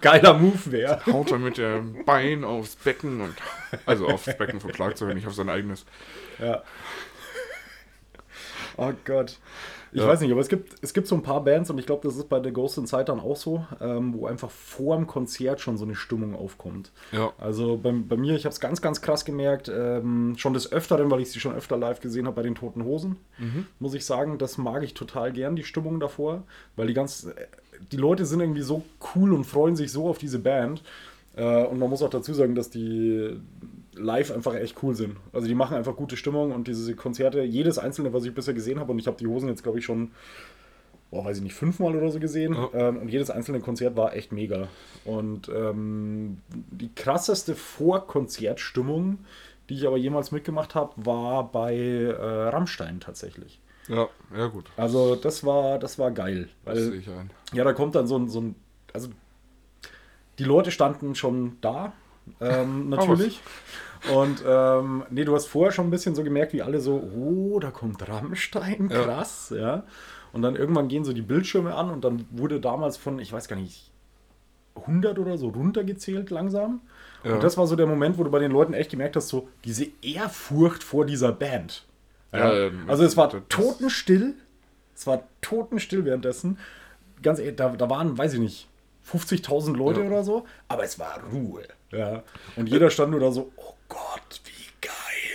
geiler Move wäre. Haut er mit dem Bein aufs Becken und. Also aufs Becken vom Schlagzeug, nicht auf sein eigenes. Ja. Oh Gott. Ich Ja. weiß nicht, aber es gibt, es gibt so ein paar Bands und ich glaube, das ist bei The Ghost Inside dann auch so, ähm, wo einfach vor dem Konzert schon so eine Stimmung aufkommt. Ja. Also bei, bei mir, ich habe es ganz, ganz krass gemerkt, ähm, schon des Öfteren, weil ich sie schon öfter live gesehen habe bei den Toten Hosen, muss ich sagen, das mag ich total gern, die Stimmung davor, weil die ganz, äh, die Leute sind irgendwie so cool und freuen sich so auf diese Band. Äh, und man muss auch dazu sagen, dass die live einfach echt cool sind. Also die machen einfach gute Stimmung und diese Konzerte, jedes einzelne, was ich bisher gesehen habe, und ich habe die Hosen jetzt, glaube ich, schon, boah, weiß ich nicht, fünfmal oder so gesehen. Ja. Ähm, und jedes einzelne Konzert war echt mega. Und ähm, die krasseste Vorkonzertstimmung, die ich aber jemals mitgemacht habe, war bei äh, Rammstein tatsächlich. Ja, ja, gut. Also das war, das war geil. Das sehe Weil, ich ein. ja, da kommt dann so ein, so ein, also die Leute standen schon da, ähm, natürlich. Und ähm, nee, du hast vorher schon ein bisschen so gemerkt, wie alle so, oh, da kommt Rammstein, Ja. krass, ja. Und dann irgendwann gehen so die Bildschirme an und dann wurde damals von, ich weiß gar nicht, 100 oder so runtergezählt langsam. Ja. Und das war so der Moment, wo du bei den Leuten echt gemerkt hast, so diese Ehrfurcht vor dieser Band. Ja, ja, also es war totenstill. Es war totenstill währenddessen. Ganz ehrlich, da, da waren, weiß ich nicht, 50.000 Leute Ja. oder so, aber es war Ruhe. Ja. Und jeder stand nur da so, oh Gott, wie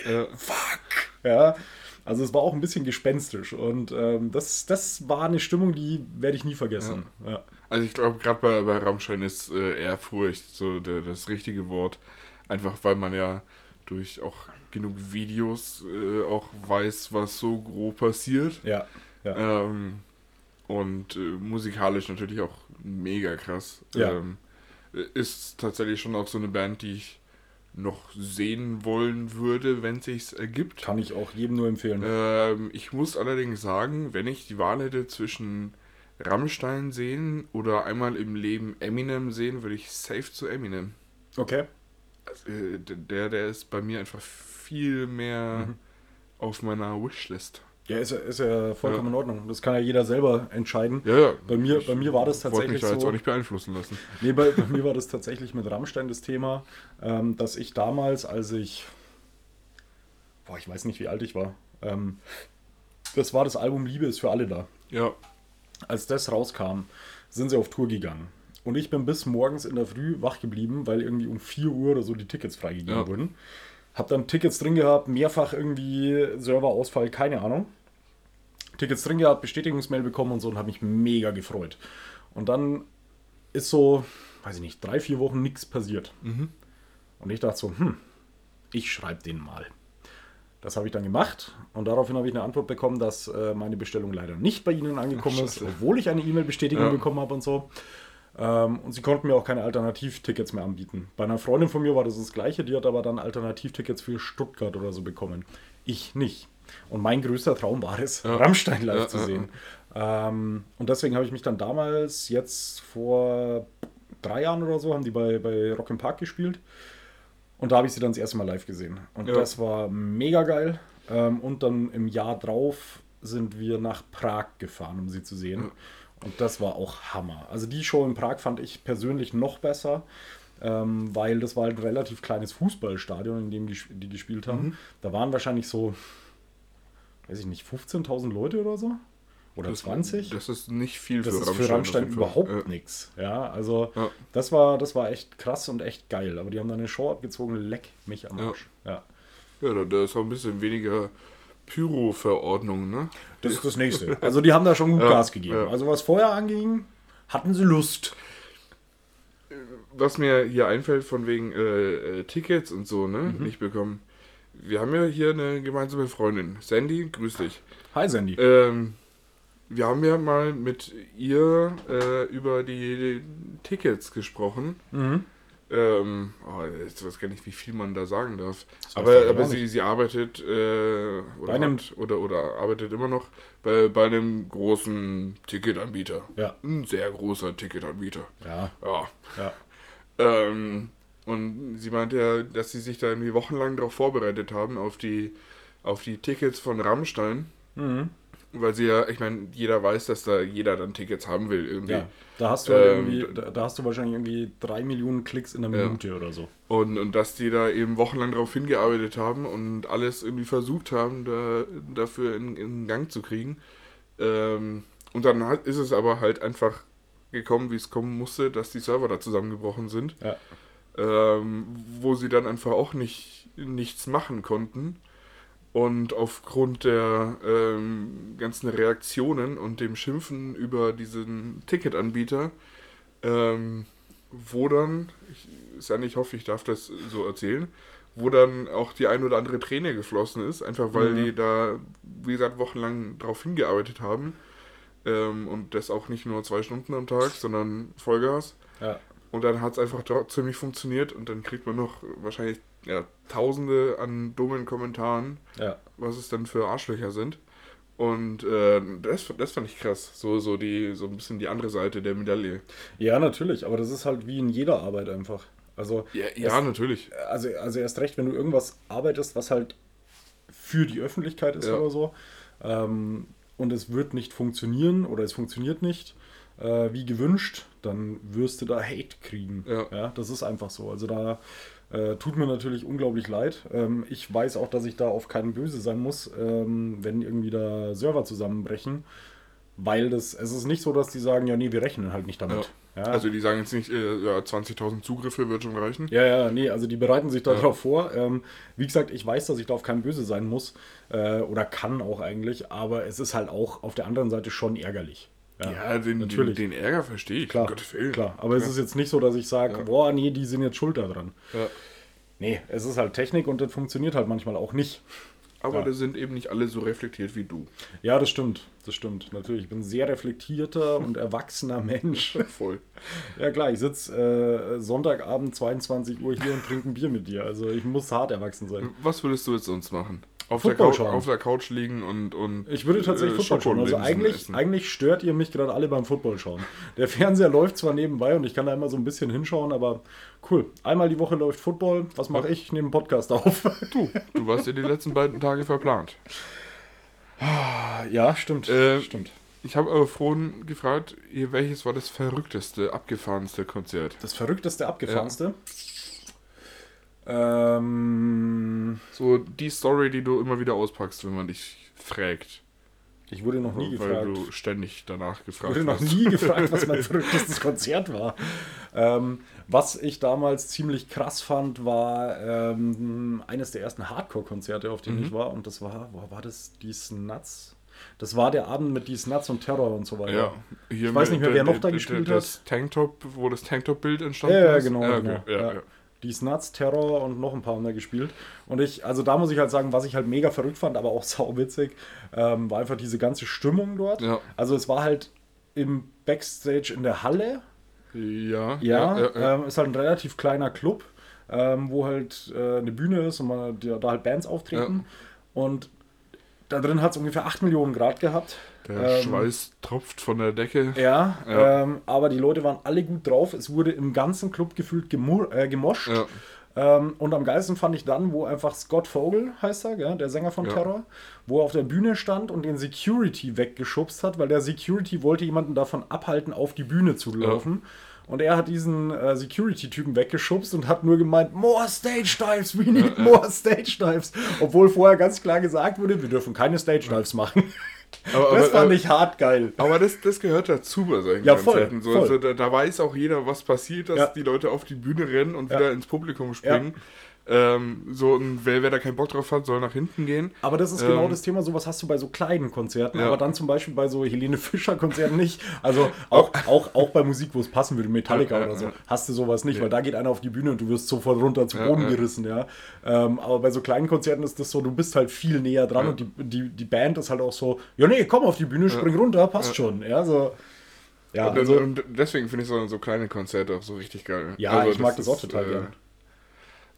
geil. Ja. Fuck. Ja. Also es war auch ein bisschen gespenstisch und ähm, das, das war eine Stimmung, die werde ich nie vergessen. Ja. Also ich glaube, gerade bei, bei Rammstein ist äh, Ehrfurcht so der, das richtige Wort. Einfach weil man ja durch auch genug Videos äh, auch weiß, was so grob passiert. Ja. ja. Ähm, und äh, musikalisch natürlich auch mega krass. Ja. Ähm, ist tatsächlich schon auch so eine Band, die ich noch sehen wollen würde, wenn sich's ergibt. Kann ich auch jedem nur empfehlen. Ähm, ich muss allerdings sagen, wenn ich die Wahl hätte zwischen Rammstein sehen oder einmal im Leben Eminem sehen, würde ich safe zu Eminem. Okay. Also, äh, der, der ist bei mir einfach viel mehr Mhm. auf meiner Wishlist. Ja, ist, ja- ist ja vollkommen in Ordnung. Das kann ja jeder selber entscheiden. Ja, ja. Bei mir, Ich bei mir war das Wollte mich tatsächlich da jetzt so. auch nicht beeinflussen lassen. Nee, bei, bei mir war das tatsächlich mit Rammstein das Thema, ähm, dass ich damals, als ich, boah, ich weiß nicht, wie alt ich war, ähm, das war das Album Liebe ist für alle da. Ja, Als das rauskam, sind sie auf Tour gegangen. Und ich bin bis morgens in der Früh wach geblieben, weil irgendwie um 4 Uhr oder so die Tickets freigegeben Ja. wurden. Hab dann Tickets drin gehabt, mehrfach irgendwie Serverausfall, keine Ahnung. Tickets drin gehabt, Bestätigungsmail bekommen und so und habe mich mega gefreut. Und dann ist so, weiß ich nicht, drei, vier Wochen nichts passiert. Und ich dachte so, hm, ich schreibe den mal. Das habe ich dann gemacht und daraufhin habe ich eine Antwort bekommen, dass äh, meine Bestellung leider nicht bei Ihnen angekommen Ach, ist, obwohl ich eine E-Mail-Bestätigung Ja. bekommen habe und so. Ähm, und sie konnten mir auch keine Alternativtickets mehr anbieten. Bei einer Freundin von mir war das das Gleiche, die hat aber dann Alternativtickets für Stuttgart oder so bekommen. Ich nicht. Und mein größter Traum war es, Ja. Rammstein live Ja, zu sehen. Ähm, und deswegen habe ich mich dann damals, jetzt vor drei Jahren oder so, haben die bei, bei Rock im Park gespielt. Und da habe ich sie dann das erste Mal live gesehen. Und das war mega geil. Ähm, und dann im Jahr drauf sind wir nach Prag gefahren, um sie zu sehen. Und das war auch Hammer. Also die Show in Prag fand ich persönlich noch besser, ähm, weil das war halt ein relativ kleines Fußballstadion, in dem die, die gespielt haben. Mhm. Da waren wahrscheinlich so, weiß ich nicht, 15.000 Leute oder so. Oder 20. Das ist nicht viel Das für ist Rammstein. für Rammstein überhaupt Ja. nichts. Ja, also Ja. das war, das war echt krass und echt geil. Aber die haben da eine Show abgezogen, leck mich am Ja. Arsch. Ja. Ja, da, da ist auch ein bisschen weniger Pyro-Verordnung, ne? Das ist das nächste. Also die haben da schon gut Ja, Gas gegeben. ja. Also was vorher anging, hatten sie Lust. Was mir hier einfällt von wegen äh, äh, Tickets und so, ne? Mhm. Nicht bekommen. Wir haben ja hier eine gemeinsame Freundin. Sandy, grüß dich. Hi Sandy. Ähm, wir haben ja mal mit ihr äh, über die Tickets gesprochen. Mhm. Ähm, oh, jetzt weiß gar nicht, wie viel man da sagen darf. weiß Aber, aber sie, sie arbeitet äh, oder, hat, oder, oder arbeitet immer noch bei, bei einem großen Ticketanbieter. Ja. Ein sehr großer Ticketanbieter. Ja, Ja. ja. Ähm, und sie meinte ja, dass sie sich da irgendwie wochenlang darauf vorbereitet haben, auf die, auf die Tickets von Rammstein. Mhm. Weil sie ja, ich meine, jeder weiß, dass da jeder dann Tickets haben will irgendwie. Ja, da hast du halt Ähm, irgendwie, da, da hast du wahrscheinlich irgendwie drei Millionen Klicks in einer Ja. Minute oder so. Und, und dass die da eben wochenlang darauf hingearbeitet haben und alles irgendwie versucht haben, da, dafür in, in Gang zu kriegen. Ähm, und dann hat, ist es aber halt einfach gekommen, wie es kommen musste, dass die Server da zusammengebrochen sind. Ja. Ähm, wo sie dann einfach auch nicht nichts machen konnten. Und aufgrund der ähm, ganzen Reaktionen und dem Schimpfen über diesen Ticketanbieter, ähm, wo dann, ich, Sanne, ich hoffe, ich darf das so erzählen, wo dann auch die ein oder andere Träne geflossen ist, einfach weil Mhm. die da, wie gesagt, wochenlang darauf hingearbeitet haben. Ähm, und das auch nicht nur zwei Stunden am Tag, sondern Vollgas. Ja. Und dann hat es einfach nicht funktioniert und dann kriegt man noch wahrscheinlich ja, tausende an dummen Kommentaren, Ja. was es dann für Arschlöcher sind. Und äh, das, das fand ich krass. So, so, die, so ein bisschen die andere Seite der Medaille. ja, natürlich, aber das ist halt wie in jeder Arbeit einfach. Also, Ja, ja natürlich. also, also erst recht, wenn du irgendwas arbeitest, was halt für die Öffentlichkeit ist Ja. oder so, ähm, und es wird nicht funktionieren oder es funktioniert nicht, äh, wie gewünscht, dann wirst du da Hate kriegen. Ja. das ist einfach so. Also da äh, tut mir natürlich unglaublich leid. Ähm, ich weiß auch, dass ich da auf keinen böse sein muss, ähm, wenn irgendwie da Server zusammenbrechen. Weil das, es ist nicht so, dass die sagen, ja, nee, wir rechnen halt nicht damit. Ja. Also die sagen jetzt nicht, äh, ja, 20.000 Zugriffe wird schon reichen. Ja, ja, nee, also die bereiten sich Ja. darauf vor. Ähm, wie gesagt, ich weiß, dass ich da auf keinen böse sein muss äh, oder kann auch eigentlich, aber es ist halt auch auf der anderen Seite schon ärgerlich. Ja, den, natürlich. Den, den Ärger verstehe ich. Klar, Gottes Willen. klar. Aber es ist jetzt nicht so, dass ich sage, Ja. boah, nee, die sind jetzt schuld daran. Ja. Nee, es ist halt Technik und das funktioniert halt manchmal auch nicht. Aber Ja. da sind eben nicht alle so reflektiert wie du. Ja, das stimmt, das stimmt. Natürlich, ich bin ein sehr reflektierter und erwachsener Mensch. Voll. Ja klar, ich sitze äh, Sonntagabend 22 Uhr hier und trinke ein Bier mit dir. Also ich muss hart erwachsen sein. Was würdest du jetzt sonst machen? Auf, der Couch, auf der Couch liegen und. und Ich würde tatsächlich äh, Football schauen. Also eigentlich, essen. eigentlich stört ihr mich gerade alle beim Football schauen. Der Fernseher läuft zwar nebenbei und ich kann da immer so ein bisschen hinschauen, aber cool. Einmal die Woche läuft Football. Was mache ich? Ich nehme einen Podcast auf. Du, du warst ja die letzten beiden Tage verplant. ja, stimmt. Äh, stimmt. Ich habe aber vorhin gefragt, welches war das verrückteste, abgefahrenste Konzert? Das verrückteste, abgefahrenste. Ähm, So die Story, die du immer wieder auspackst, wenn man dich fragt. ich wurde noch nie weil gefragt. du ständig danach Ich gefragt wurde noch hast. nie gefragt, was mein verrücktestes Konzert war. Ähm, was ich damals ziemlich krass fand, war ähm, eines der ersten Hardcore-Konzerte, auf denen Mhm. ich war. Und das war, wo war das? Die Nuts. Das war der Abend mit die Nuts und Terror und so weiter. Ja, hier Ich weiß nicht mehr, wer noch da gespielt das Tanktop, wo das Tanktop-Bild entstanden Ja, ja, ist. genau. Ja, genau. okay. ja, ja. Die Nuts, Terror und noch ein paar haben da gespielt. Und ich, also da muss ich halt sagen, was ich halt mega verrückt fand, aber auch sauwitzig, ähm, war einfach diese ganze Stimmung dort. Ja. Also es war halt im Backstage in der Halle. Ja, Ja, ja, ja. Ähm, ist halt ein relativ kleiner Club, ähm, wo halt äh, eine Bühne ist und man, da da halt Bands auftreten. Und da drin hat es ungefähr 8 Millionen Grad gehabt. Der Ähm, Schweiß tropft von der Decke. Ja, Ja. Ähm, aber die Leute waren alle gut drauf. Es wurde im ganzen Club gefühlt gemur äh, gemoscht. Ja. Ähm, und am geilsten fand ich dann, wo einfach Scott Vogel heißt er, gell, der Sänger von Ja. Terror, wo er auf der Bühne stand und den Security weggeschubst hat, weil der Security wollte jemanden davon abhalten, auf die Bühne zu laufen. Und er hat diesen äh, Security-Typen weggeschubst und hat nur gemeint, more Stage Dives, we need more Stage Dives. Obwohl vorher ganz klar gesagt wurde, wir dürfen keine Stage Dives machen. Aber, Das aber, fand ich hart geil. aber das, das gehört dazu bei solchen Ja, voll, Konzerten. So, voll. so, da, da weiß auch jeder, was passiert, dass Ja. die Leute auf die Bühne rennen und Ja. wieder ins Publikum springen. Ähm, so, und wer, wer da keinen Bock drauf hat, soll nach hinten gehen. Aber das ist genau Ähm, das Thema, sowas hast du bei so kleinen Konzerten, Ja. aber dann zum Beispiel bei so Helene Fischer-Konzerten nicht. Also auch, auch, auch bei Musik, wo es passen würde, Metallica Ja, ja, oder so, hast du sowas nicht, weil da geht einer auf die Bühne und du wirst sofort runter zu Boden gerissen, ja. Ähm, aber bei so kleinen Konzerten ist das so, du bist halt viel näher dran und die, die, die Band ist halt auch so, ja nee, komm auf die Bühne, spring runter, passt schon, ja, so. Ja, und, also, und deswegen finde ich so, so kleine Konzerte auch so richtig geil. ja Also ich mag das auch total äh, gern.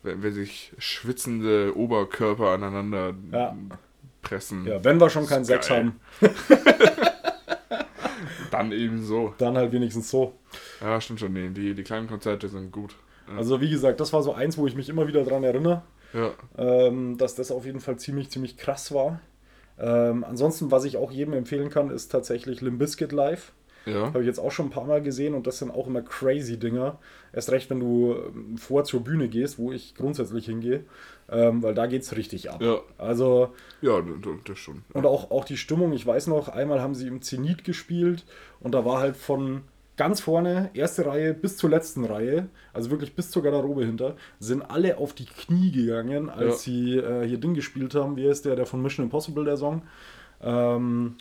Wenn, wenn sich schwitzende Oberkörper aneinander Ja. pressen, Ja, wenn wir schon keinen Sex haben, dann eben so. dann halt wenigstens so. Ja, stimmt schon. Nee, die, die kleinen Konzerte sind gut. Ja. Also wie gesagt, das war so eins, wo ich mich immer wieder dran erinnere. ja. ähm, dass das auf jeden Fall ziemlich, ziemlich krass war. Ähm, ansonsten, was ich auch jedem empfehlen kann, ist tatsächlich Limp Bizkit Live. Ja. Habe ich jetzt auch schon ein paar Mal gesehen und das sind auch immer crazy Dinger. Erst recht, wenn du ähm, vor zur Bühne gehst, wo ich grundsätzlich hingehe, ähm, weil da geht es richtig ab. Ja. Also, Ja, das schon. und auch, auch die Stimmung, ich weiß noch, einmal haben sie im Zenit gespielt und da war halt von ganz vorne, erste Reihe bis zur letzten Reihe, also wirklich bis zur Garderobe hinter, sind alle auf die Knie gegangen, als Ja. sie äh, hier Ding gespielt haben. Wie ist der, der von Mission Impossible, der Song? Ähm,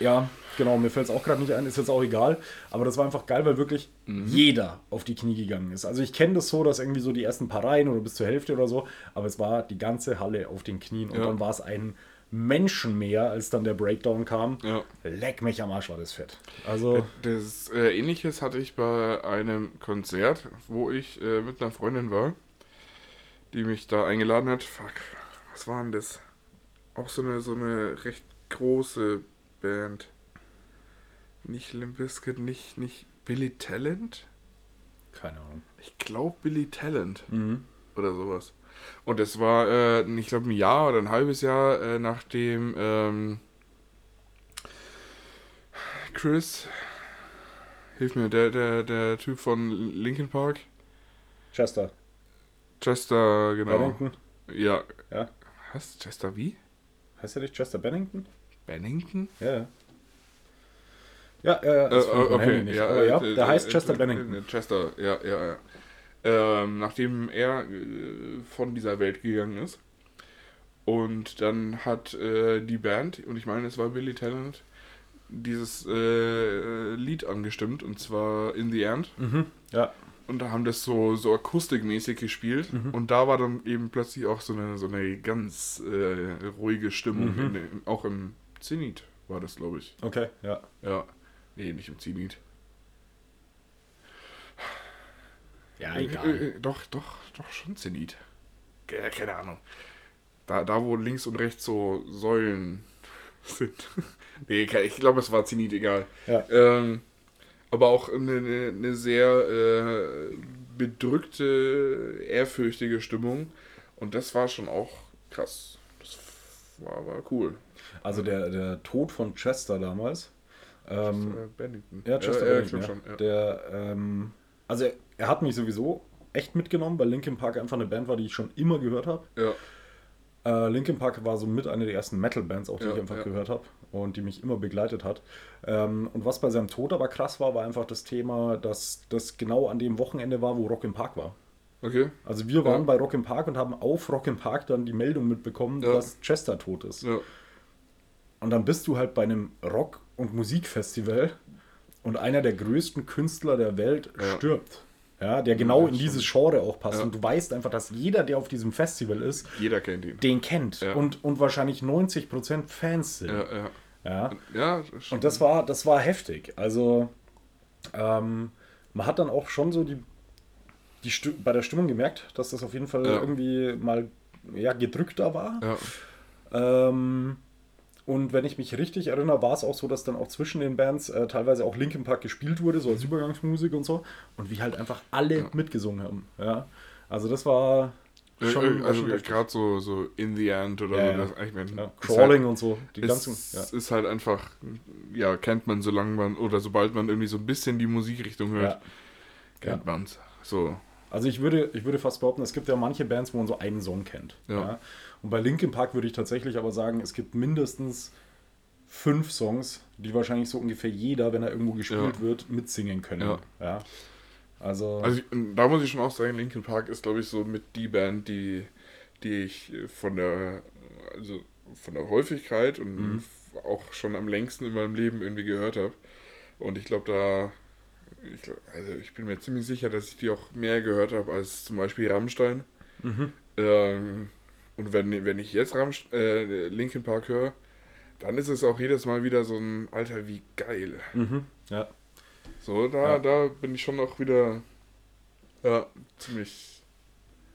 ja, genau, mir fällt es auch gerade nicht ein, ist jetzt auch egal. Aber das war einfach geil, weil wirklich jeder auf die Knie gegangen ist. Also ich kenne das so, dass irgendwie so die ersten paar Reihen oder bis zur Hälfte oder so, aber es war die ganze Halle auf den Knien und Ja. dann war es ein Menschenmeer, als dann der Breakdown kam. Ja. Leck mich am Arsch, war das fett. Also, Das äh, ähnliches hatte ich bei einem Konzert, wo ich äh, mit einer Freundin war, die mich da eingeladen hat. Fuck, was war denn das? Auch so eine, so eine recht große Band. Nicht Limp Bizkit, nicht, nicht Billy Talent? keine Ahnung. Ich glaube Billy Talent Mhm. oder sowas. Und es war, äh, ich glaube, ein Jahr oder ein halbes Jahr äh, nachdem ähm, Chris, hilf mir, der, der, der Typ von Linkin Park, Chester, Chester, genau. Bennington. Ja. Ja. Was? Chester wie? Heißt der nicht Chester Bennington? Bennington? Ja, ja. Ja, äh, findet mein Handy nicht. Aber ja, äh, der äh, heißt äh, Chester äh, Bennington. äh, Chester, ja, ja, ja. Ähm, nachdem er äh, von dieser Welt gegangen ist. Und dann hat äh, die Band, und ich meine, es war Billy Talent, dieses äh, Lied angestimmt, und zwar In the End. Mhm. Ja, Und da haben das so, so akustikmäßig gespielt. Mhm. Und da war dann eben plötzlich auch so eine, so eine ganz äh, ruhige Stimmung. Mhm. In, auch im Zenit war das, glaube ich. okay, ja. Ja. Nee, nicht im Zenit. Ja, Äh, äh, doch, doch, doch, schon Zenit. Ke- Keine Ahnung. Da, da wo links und rechts so Säulen sind. nee, ich glaube, es war Zenit, egal. Ja. Ähm, aber auch eine, eine, eine sehr äh, bedrückte, ehrfürchtige Stimmung. Und das war schon auch krass. Das war, war cool. Also der, der Tod von Chester damals. Ähm, Äh, Bennington. ja, Chester ja, Bennington, ja. schon, ja. Der, ähm, also er, er hat mich sowieso echt mitgenommen, weil Linkin Park einfach eine Band war, die ich schon immer gehört habe. ja. Äh, Linkin Park war so mit einer der ersten Metal-Bands, auch die ich einfach gehört habe und die mich immer begleitet hat. Ähm, und was bei seinem Tod aber krass war, war einfach das Thema, dass das genau an dem Wochenende war, wo Rock im Park war. Okay. Also wir waren bei Rock im Park und haben auf Rock im Park dann die Meldung mitbekommen, dass Chester tot ist. Ja. Und dann bist du halt bei einem Rock- und Musikfestival und einer der größten Künstler der Welt Ja. stirbt. Ja, der genau das in dieses Genre auch passt. Ja. Und du weißt einfach, dass jeder, der auf diesem Festival ist, Jeder kennt ihn. den kennt. Ja. Und, und wahrscheinlich 90% Fans sind. Ja, ja. Ja. Ja, Und das war, das war heftig. Also, ähm, man hat dann auch schon so die, die Sti- bei der Stimmung gemerkt, dass das auf jeden Fall Ja. irgendwie mal ja, gedrückter war. Ja, Ähm, und wenn ich mich richtig erinnere, war es auch so, dass dann auch zwischen den Bands äh, teilweise auch Linkin Park gespielt wurde, so als Übergangsmusik und so. Und wir halt einfach alle Ja. mitgesungen haben. Ja. Also das war schon, Äh, also gerade so, so In the End oder Ja, so. Das, ich mein, ja, Crawling halt, und so. Die ist, ganzen. Ja. ist halt einfach, ja, kennt man, solange man, oder sobald man irgendwie so ein bisschen die Musikrichtung hört, kennt man's. So, Also ich würde, ich würde fast behaupten, es gibt ja manche Bands, wo man so einen Song kennt. Ja. Und bei Linkin Park würde ich tatsächlich aber sagen, es gibt mindestens fünf Songs, die wahrscheinlich so ungefähr jeder, wenn er irgendwo gespielt Ja. wird, mitsingen können. Ja. Ja. Also, Also da muss ich schon auch sagen, Linkin Park ist, glaube ich, so mit die Band, die, die ich von der, also von der Häufigkeit und Mhm. auch schon am längsten in meinem Leben irgendwie gehört habe. Und ich glaube, da, ich, glaub- also ich bin mir ziemlich sicher, dass ich die auch mehr gehört habe als zum Beispiel Rammstein. mhm. Ähm, und wenn, wenn ich jetzt Rammst äh, Linkin Park höre, dann ist es auch jedes Mal wieder so ein Alter, wie geil. Mhm. ja. So, da, Ja. da bin ich schon auch wieder ja, ziemlich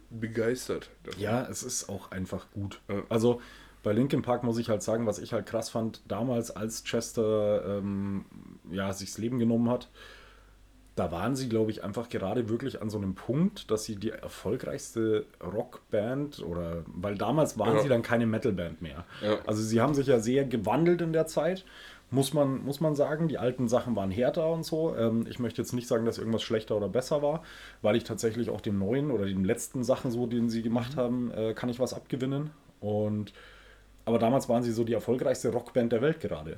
begeistert. davon. Ja, es ist auch einfach gut. Ja. Also bei Linkin Park muss ich halt sagen, was ich halt krass fand, damals als Chester ähm, ja, sich das Leben genommen hat, da waren sie, glaube ich, einfach gerade wirklich an so einem Punkt, dass sie die erfolgreichste Rockband oder, weil damals waren Ja. sie dann keine Metalband mehr. Ja. Also sie haben sich ja sehr gewandelt in der Zeit, muss man, muss man sagen. Die alten Sachen waren härter und so. Ähm, ich möchte jetzt nicht sagen, dass irgendwas schlechter oder besser war, weil ich tatsächlich auch den neuen oder den letzten Sachen so, den sie gemacht haben, äh, kann ich was abgewinnen. Und aber damals waren sie so die erfolgreichste Rockband der Welt gerade.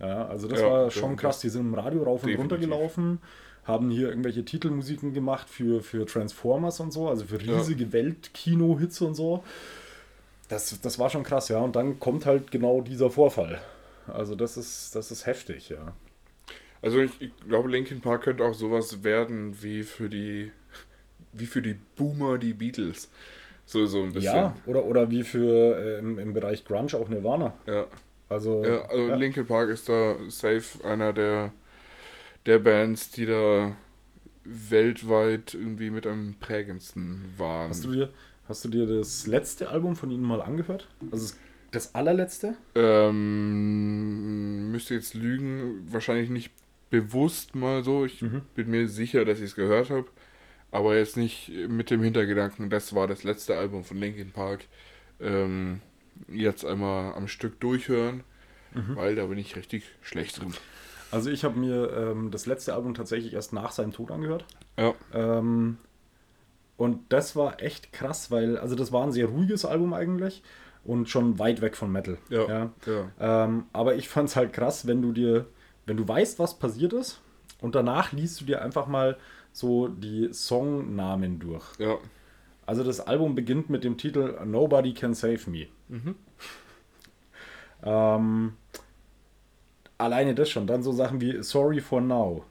Ja, also das Ja, war schon krass. Die sind im Radio rauf und runter Definitiv. gelaufen, haben hier irgendwelche Titelmusiken gemacht für, für Transformers und so, also für riesige Weltkino-Hits und so. Das, das war schon krass, ja. Und dann kommt halt genau dieser Vorfall. Also das ist, das ist heftig, ja. Also ich, ich glaube, Linkin Park könnte auch sowas werden wie für die wie für die Boomer die Beatles. So, so ein bisschen. Ja, oder, oder wie für äh, im, im Bereich Grunge auch Nirvana. Ja, Also, ja also ja. Linkin Park ist da safe einer der, der Bands, die da weltweit irgendwie mit am prägendsten waren. hast, du dir, hast du dir das letzte Album von ihnen mal angehört? Also das- allerletzte? Ähm, müsste jetzt lügen, wahrscheinlich nicht bewusst mal so. Ich Mhm. bin mir sicher, dass ich es gehört habe, aber jetzt nicht mit dem Hintergedanken, das war das letzte Album von Linkin Park. Ähm, jetzt einmal am Stück durchhören, Mhm. weil da bin ich richtig schlecht drin. Also ich habe mir ähm, das letzte Album tatsächlich erst nach seinem Tod angehört. Ja, Ähm, und das war echt krass, weil, also das war ein sehr ruhiges Album eigentlich und schon weit weg von Metal. Ja, ja. Ähm, aber ich fand es halt krass, wenn du dir, wenn du weißt, was passiert ist und danach liest du dir einfach mal so die Songnamen durch. ja. Also das Album beginnt mit dem Titel Nobody Can Save Me. Ähm, alleine das schon. Dann so Sachen wie Sorry for Now.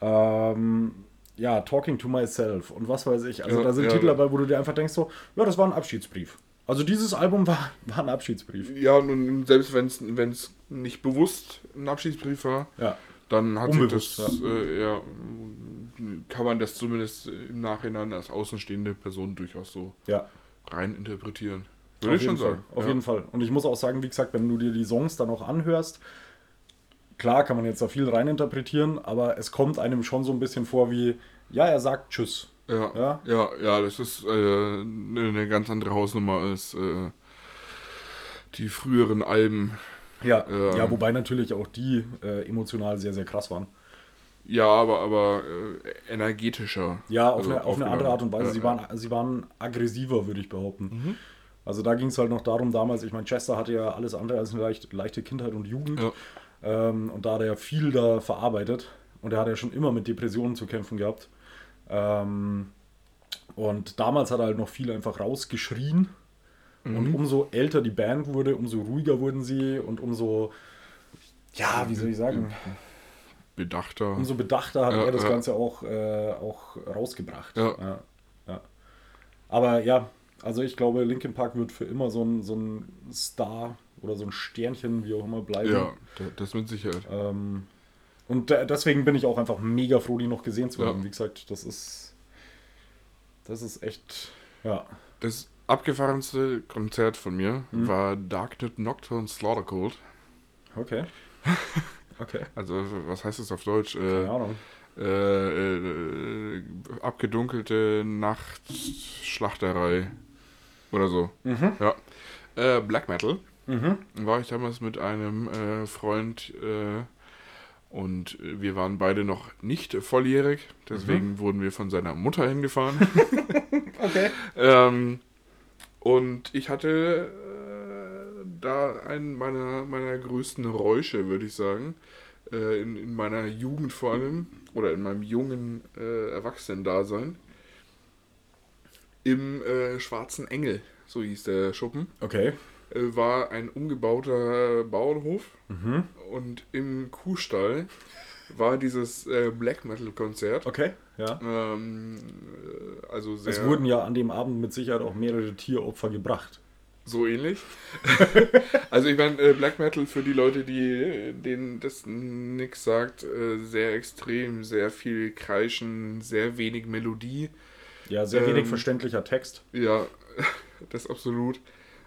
Ähm, ja, Talking to Myself und was weiß ich. Also Ja, da sind ja. Titel dabei, wo du dir einfach denkst so, ja, das war ein Abschiedsbrief. Also dieses Album war, war ein Abschiedsbrief. Ja, und selbst wenn es nicht bewusst ein Abschiedsbrief war, Ja. dann hat sich Unbewusst, das, äh, ja, kann man das zumindest im Nachhinein als außenstehende Person durchaus so Ja. rein interpretieren. Würde Auf ich schon Fall. sagen. Auf ja. jeden Fall. Und ich muss auch sagen, wie gesagt, wenn du dir die Songs dann auch anhörst, klar kann man jetzt da viel reininterpretieren, aber es kommt einem schon so ein bisschen vor wie, ja, er sagt Tschüss. Ja, Ja. ja, ja, das ist äh, eine eine ganz andere Hausnummer als äh, die früheren Alben. Ja, Ähm. ja wobei natürlich auch die äh, emotional sehr, sehr krass waren. Ja, aber, aber äh, energetischer. Ja, auf, Also eine, auf eine andere Art und Weise. Sie, waren, sie waren aggressiver, würde ich behaupten. Mhm. Also da ging es halt noch darum damals, ich meine, Chester hatte ja alles andere als eine leicht, leichte Kindheit und Jugend. Ja. Ähm, und da hat er ja viel da verarbeitet. Und er hat ja schon immer mit Depressionen zu kämpfen gehabt. Ähm, und damals hat er halt noch viel einfach rausgeschrien. Mhm. Und umso älter die Band wurde, umso ruhiger wurden sie und umso, ja, wie soll ich sagen, Bedachter. umso bedachter hat Ja, er das ja. Ganze auch, äh, auch rausgebracht. Ja. Aber ja, also ich glaube, Linkin Park wird für immer so ein, so ein Star oder so ein Sternchen, wie auch immer, bleiben. ja, da- das mit Sicherheit. Ähm, und de- deswegen bin ich auch einfach mega froh, die noch gesehen zu Ja. haben. Wie gesagt, das ist. Das ist echt. Ja. Das abgefahrenste Konzert von mir Mhm. war Darknet Nocturne Slaughter Cult. Okay. Okay. Also, was heißt das auf Deutsch? Äh, Keine Ahnung. äh, äh, abgedunkelte Nachtschlachterei oder so. Mhm. Ja. Äh, Black Metal Mhm. war ich damals mit einem äh, Freund äh, und wir waren beide noch nicht volljährig, deswegen wurden wir von seiner Mutter hingefahren. Okay. ähm, und ich hatte äh, da einen meiner, meiner größten Räusche, würde ich sagen. Äh, in, in meiner Jugend vor allem, oder in meinem jungen äh, Erwachsenen-Dasein. Im äh, Schwarzen Engel, so hieß der Schuppen, Okay. äh, war ein umgebauter Bauernhof. Mhm. Und im Kuhstall war dieses äh, Black Metal-Konzert. Okay. Ja. Ähm, äh, also sehr Es wurden ja an dem Abend mit Sicherheit auch mehrere Tieropfer gebracht. so ähnlich. also ich meine, äh, Black Metal für die Leute, die denen das nix sagt, äh, sehr extrem, sehr viel Kreischen, sehr wenig Melodie. Ja, sehr wenig Ähm, verständlicher Text. Ja, das absolut.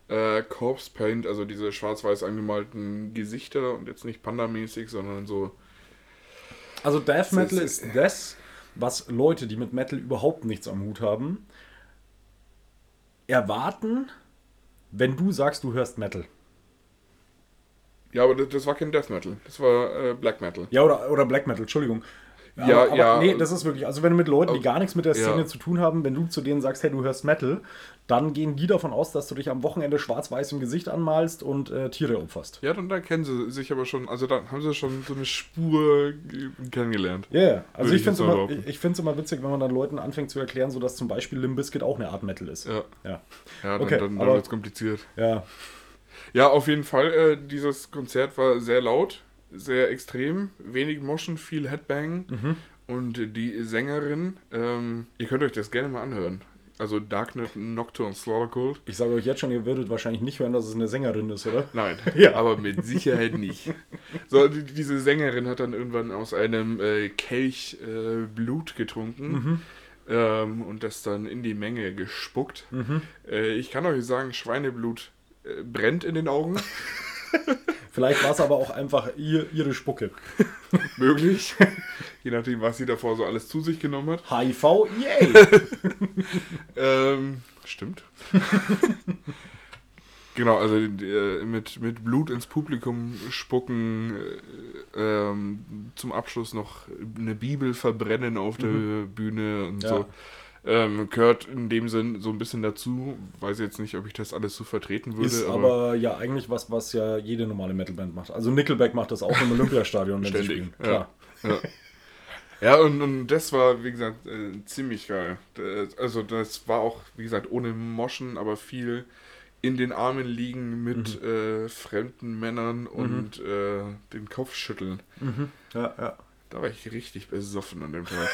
Äh, Corpse Paint, also diese schwarz-weiß angemalten Gesichter und jetzt nicht pandamäßig, sondern so Also Death Metal ist- ist das, was Leute, die mit Metal überhaupt nichts am Hut haben, erwarten, wenn du sagst, du hörst Metal. Ja, aber das, das war kein Death Metal. Das war äh, Black Metal. Ja, oder, oder Black Metal, Entschuldigung. Ja, aber, aber ja. Nee, das ist wirklich, also wenn du mit Leuten, die gar nichts mit der Szene ja. zu tun haben, wenn du zu denen sagst, hey, du hörst Metal, dann gehen die davon aus, dass du dich am Wochenende schwarz-weiß im Gesicht anmalst und äh, Tiere opferst. Ja, dann da kennen sie sich aber schon, also da haben sie schon so eine Spur ge- kennengelernt. Ja, yeah. also Würde ich ich finde es immer, ich, ich immer witzig, wenn man dann Leuten anfängt zu erklären, so dass zum Beispiel Limp Bizkit auch eine Art Metal ist. Ja, Ja, ja dann, Okay, dann, dann wird es kompliziert. ja. Ja, auf jeden Fall, äh, dieses Konzert war sehr laut, sehr extrem, wenig Moschen, viel Headbang Mhm. und die Sängerin, ähm, ihr könnt euch das gerne mal anhören. Also Darknet Nocturne Slaughter Cult. Ich sage euch jetzt schon, ihr würdet wahrscheinlich nicht hören, dass es eine Sängerin ist, oder? Nein, Ja. aber mit Sicherheit nicht. So, die, diese Sängerin hat dann irgendwann aus einem äh, Kelch äh, Blut getrunken Mhm. ähm, und das dann in die Menge gespuckt. Mhm. Äh, ich kann euch sagen, Schweineblut äh, brennt in den Augen. Vielleicht war es aber auch einfach ihr, ihre Spucke. möglich. Je nachdem, was sie davor so alles zu sich genommen hat. HIV, yay! Ähm, stimmt. genau, also äh, mit, mit Blut ins Publikum spucken, äh, ähm, zum Abschluss noch eine Bibel verbrennen auf der Bühne und Ja. so. Ähm, gehört in dem Sinn so ein bisschen dazu. Weiß jetzt nicht, ob ich das alles so vertreten würde. Ist aber, aber ja eigentlich was, was ja jede normale Metalband macht. Also Nickelback macht das auch im Olympiastadion, wenn sie Ständig, spielen. ja. Klar. Ja, ja und, und das war, wie gesagt, äh, ziemlich geil. Das- Also das war auch, wie gesagt, ohne Moschen, aber viel in den Armen liegen mit Mhm. äh, fremden Männern und äh, den Kopf schütteln. Ja, ja. Da war ich richtig besoffen an dem Tag.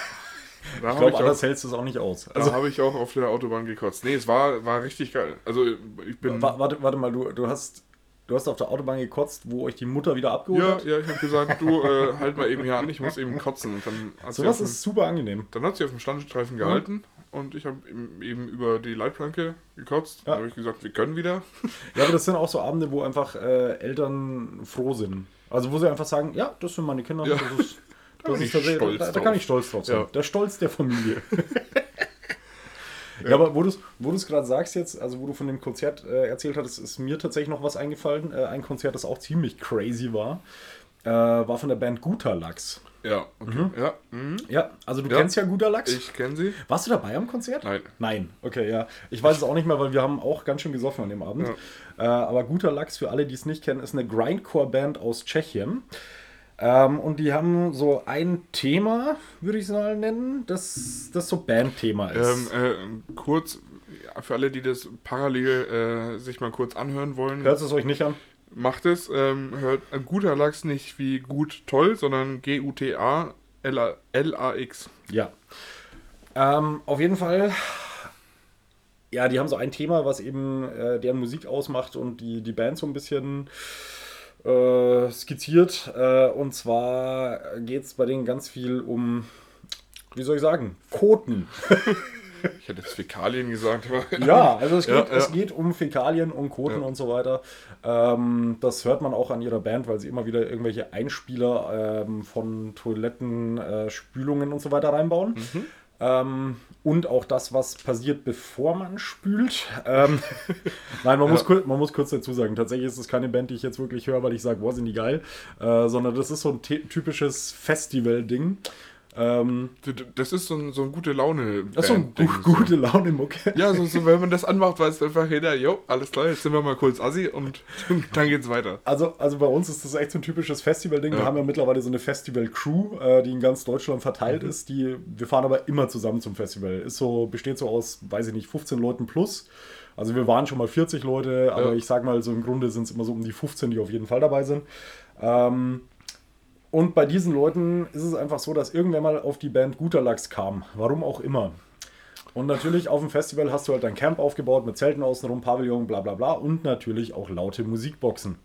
Da Ich habe glaube, ich, anders auch- hältst du es auch nicht aus. da Also, hab ich auch auf der Autobahn gekotzt. Nee, es war, war richtig geil. Also ich bin... wa- warte, warte mal, du, du, hast, du hast auf der Autobahn gekotzt, wo euch die Mutter wieder abgeholt Ja, hat? ja, ich habe gesagt, du äh, halt mal eben hier an, ich muss eben kotzen. Und dann hat Sowas dem- ist super angenehm. Dann hat sie auf dem Standstreifen gehalten und ich habe eben, eben über die Leitplanke gekotzt. Ja. Dann habe ich gesagt, wir können wieder. Ja, aber das sind auch so Abende, wo einfach äh, Eltern froh sind. Also wo sie einfach sagen, ja, das sind meine Kinder. Ja. Das ist, Da bin ich stolz da, da drauf. kann ich stolz drauf sein. Ja. Der Stolz der Familie. ja. aber wo du es wo gerade sagst jetzt, also wo du von dem Konzert äh, erzählt hattest, ist mir tatsächlich noch was eingefallen. Äh, ein Konzert, das auch ziemlich crazy war, äh, war von der Band Guter Lachs. Ja, okay. Ja, mhm. Ja, also du Ja. kennst ja Guter Lachs. ich kenne sie. Warst du dabei am Konzert? Nein. Nein, okay, ja. Ich weiß es auch nicht mehr, weil wir haben auch ganz schön gesoffen an dem Abend. Äh, aber Guter Lachs, für alle, die es nicht kennen, ist eine Grindcore-Band aus Tschechien. Ähm, und die haben so ein Thema, würde ich es mal nennen, das, das so Bandthema ist. Ähm, äh, kurz, für alle, die das parallel äh, sich mal kurz anhören wollen, Hört es euch nicht an? macht es. Ähm, hört ein guter Lachs nicht wie gut toll, sondern G-U-T-A-L-A-X. Ja. Ähm, auf jeden Fall, ja, die haben so ein Thema, was eben äh, deren Musik ausmacht und die, die Band so ein bisschen äh, skizziert. Äh, und zwar geht es bei denen ganz viel um, wie soll ich sagen, Koten. Ich hätte jetzt Fäkalien gesagt, aber Ja, also es geht, Ja, es ja. geht um Fäkalien, um Koten Ja. und so weiter. Ähm, das hört man auch an ihrer Band, weil sie immer wieder irgendwelche Einspieler ähm, von Toiletten, äh, Spülungen und so weiter reinbauen. Mhm. Ähm, und auch das, was passiert, bevor man spült. Ähm, Nein, man, muss kur- man muss kurz dazu sagen, tatsächlich ist es keine Band, die ich jetzt wirklich höre, weil ich sage, boah, sind die geil, äh, sondern das ist so ein ty- typisches Festival-Ding. Ähm, das ist so ein, so ein gute Laune. das ist so ein gute Laune-Mucke. Ja, so, so, wenn man das anmacht, weiß einfach jeder, jo, alles klar, jetzt sind wir mal kurz assi und dann geht's weiter. Also, also bei uns ist das echt so ein typisches Festival-Ding. Wir Ja. haben ja mittlerweile so eine Festival-Crew, äh, die in ganz Deutschland verteilt ist. Die, wir fahren aber immer zusammen zum Festival. Ist so, besteht so aus, weiß ich nicht, 15 Leuten plus. Also wir waren schon mal 40 Leute, aber Ja. ich sag mal, so im Grunde sind es immer so um die 15, die auf jeden Fall dabei sind. Ähm, und bei diesen Leuten ist es einfach so, dass irgendwer mal auf die Band Guter Lachs kam. Warum auch immer. Und natürlich auf dem Festival hast du halt dein Camp aufgebaut mit Zelten außenrum, Pavillon, bla bla bla und natürlich auch laute Musikboxen.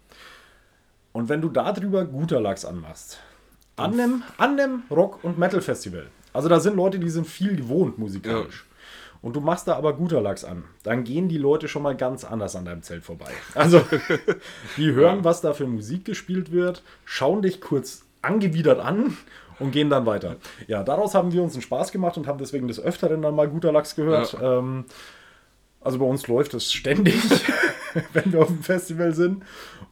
Und wenn du darüber guter Lachs anmachst, an einem, an einem Rock- und Metal-Festival, also da sind Leute, die sind viel gewohnt musikalisch, und du machst da aber guter Lachs an, dann gehen die Leute schon mal ganz anders an deinem Zelt vorbei. Also, die hören, was da für Musik gespielt wird, schauen dich kurz angewidert an und gehen dann weiter. Ja, daraus haben wir uns einen Spaß gemacht und haben deswegen des Öfteren dann mal guter Lachs gehört. Ja. Ähm, also bei uns läuft es ständig, wenn wir auf dem Festival sind.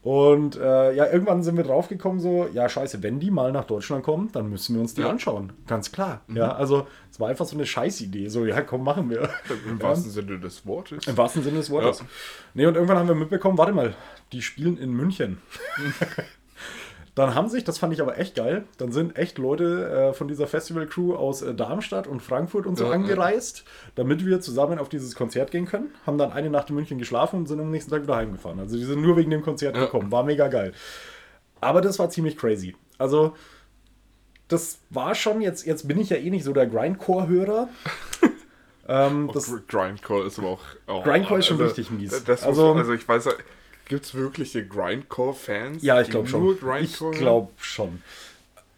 Und äh, ja, irgendwann sind wir draufgekommen, so, ja, scheiße, wenn die mal nach Deutschland kommen, dann müssen wir uns die ja. anschauen. Ganz klar. Mhm. Ja, also es war einfach so eine Scheißidee. So, ja, komm, machen wir. Im wahrsten Sinne des Wortes. Im wahrsten Sinne des Wortes. Ja. Nee, und irgendwann haben wir mitbekommen, warte mal, die spielen in München. Dann haben sich, das fand ich aber echt geil, dann sind echt Leute äh, von dieser Festival-Crew aus äh, Darmstadt und Frankfurt und so ja, angereist, ja. damit wir zusammen auf dieses Konzert gehen können. Haben dann eine Nacht in München geschlafen und sind am nächsten Tag wieder heimgefahren. Also die sind nur wegen dem Konzert ja. gekommen. War mega geil. Aber das war ziemlich crazy. Also, das war schon jetzt, jetzt bin ich ja eh nicht so der Grindcore-Hörer. ähm, das, Grindcore ist aber auch. auch Grindcore ist schon also, richtig mies. also, also ich weiß Gibt es wirkliche Grindcore-Fans? Ja, ich glaube schon. ich glaube schon.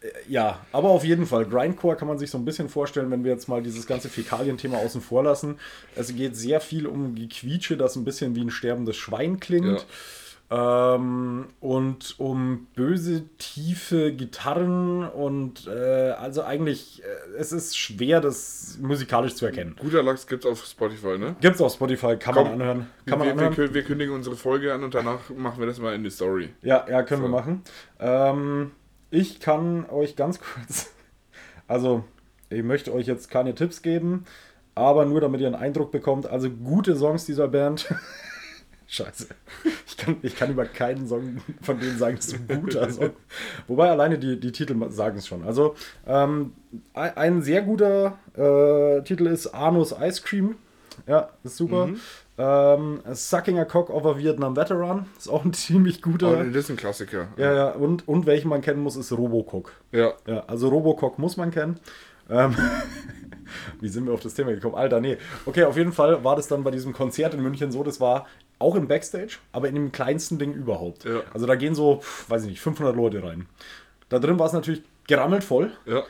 Äh, ja, aber auf jeden Fall. Grindcore kann man sich so ein bisschen vorstellen, wenn wir jetzt mal dieses ganze Fäkalien-Thema außen vor lassen. Es geht sehr viel um Gequietsche, das ein bisschen wie ein sterbendes Schwein klingt. Ja. Ähm, und um böse, tiefe Gitarren und äh, also eigentlich, äh, es ist schwer, das musikalisch zu erkennen. Guter Lachs gibt's auf Spotify, ne? Gibt's auf Spotify, kann Komm, man anhören. Kann wir, man anhören. Wir, wir, kündigen unsere Folge an und danach machen wir das mal in die Story. Ja, ja, können so. wir machen. Ähm, ich kann euch ganz kurz, also ich möchte euch jetzt keine Tipps geben, aber nur damit ihr einen Eindruck bekommt, also gute Songs dieser Band. Scheiße. Ich kann, ich kann über keinen Song von denen sagen, es ist ein guter Song. Wobei alleine die, die Titel sagen es schon. Also, ähm, ein sehr guter äh, Titel ist Arno's Ice Cream. Ja, ist super. Mhm. Ähm, Sucking a Cock of a Vietnam Veteran ist auch ein ziemlich guter. Oh, das ist ein Klassiker. Ja, ja. Und, und welchen man kennen muss, ist Robocock. Ja. ja. Also Robocock muss man kennen. Ähm, Wie sind wir auf das Thema gekommen? Alter, nee. Okay, auf jeden Fall war das dann bei diesem Konzert in München so, das war auch im Backstage, aber in dem kleinsten Ding überhaupt. Ja. Also da gehen so, weiß ich nicht, 500 Leute rein. Da drin war es natürlich gerammelt voll. Ja.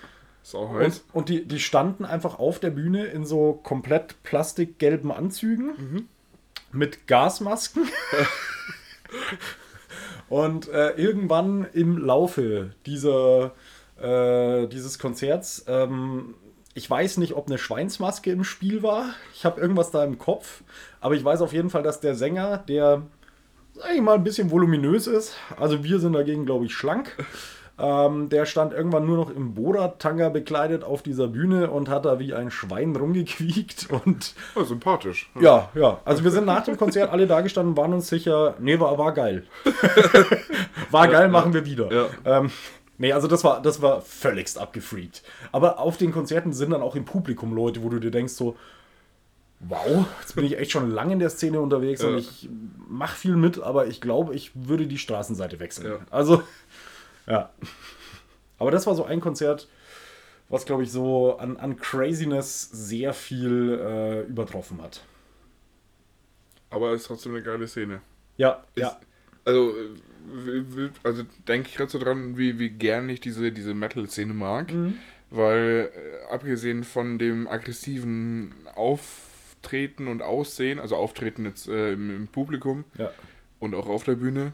Ist auch heiß. Und, und die, die standen einfach auf der Bühne in so komplett plastikgelben Anzügen mhm. mit Gasmasken. und äh, irgendwann im Laufe dieser, äh, dieses Konzerts ähm, ich weiß nicht, ob eine Schweinsmaske im Spiel war. Ich habe irgendwas da im Kopf. Aber ich weiß auf jeden Fall, dass der Sänger, der, sag ich mal, ein bisschen voluminös ist, also wir sind dagegen, glaube ich, schlank. Ähm, der stand irgendwann nur noch im Boda-Tanga bekleidet auf dieser Bühne und hat da wie ein Schwein rumgequiekt und. Oh, sympathisch. Ja, ja. Also wir sind nach dem Konzert alle da gestanden, waren uns sicher, nee, war, war geil. war geil, machen wir wieder. Ja. Ähm, Nee, also das war, das war völligst abgefreakt. Aber auf den Konzerten sind dann auch im Publikum Leute, wo du dir denkst so, wow, jetzt bin ich echt schon lange in der Szene unterwegs ja. und ich mache viel mit, aber ich glaube, ich würde die Straßenseite wechseln. Ja. Also, ja. Aber das war so ein Konzert, was, glaube ich, so an, an Craziness sehr viel äh, übertroffen hat. Aber es ist trotzdem eine geile Szene. Ja, ist, ja. Also, also denke ich gerade so dran, wie, wie gern ich diese, diese Metal-Szene mag. Mhm. Weil, äh, abgesehen von dem aggressiven Auftreten und Aussehen, also Auftreten jetzt äh, im, im, Publikum ja. und auch auf der Bühne,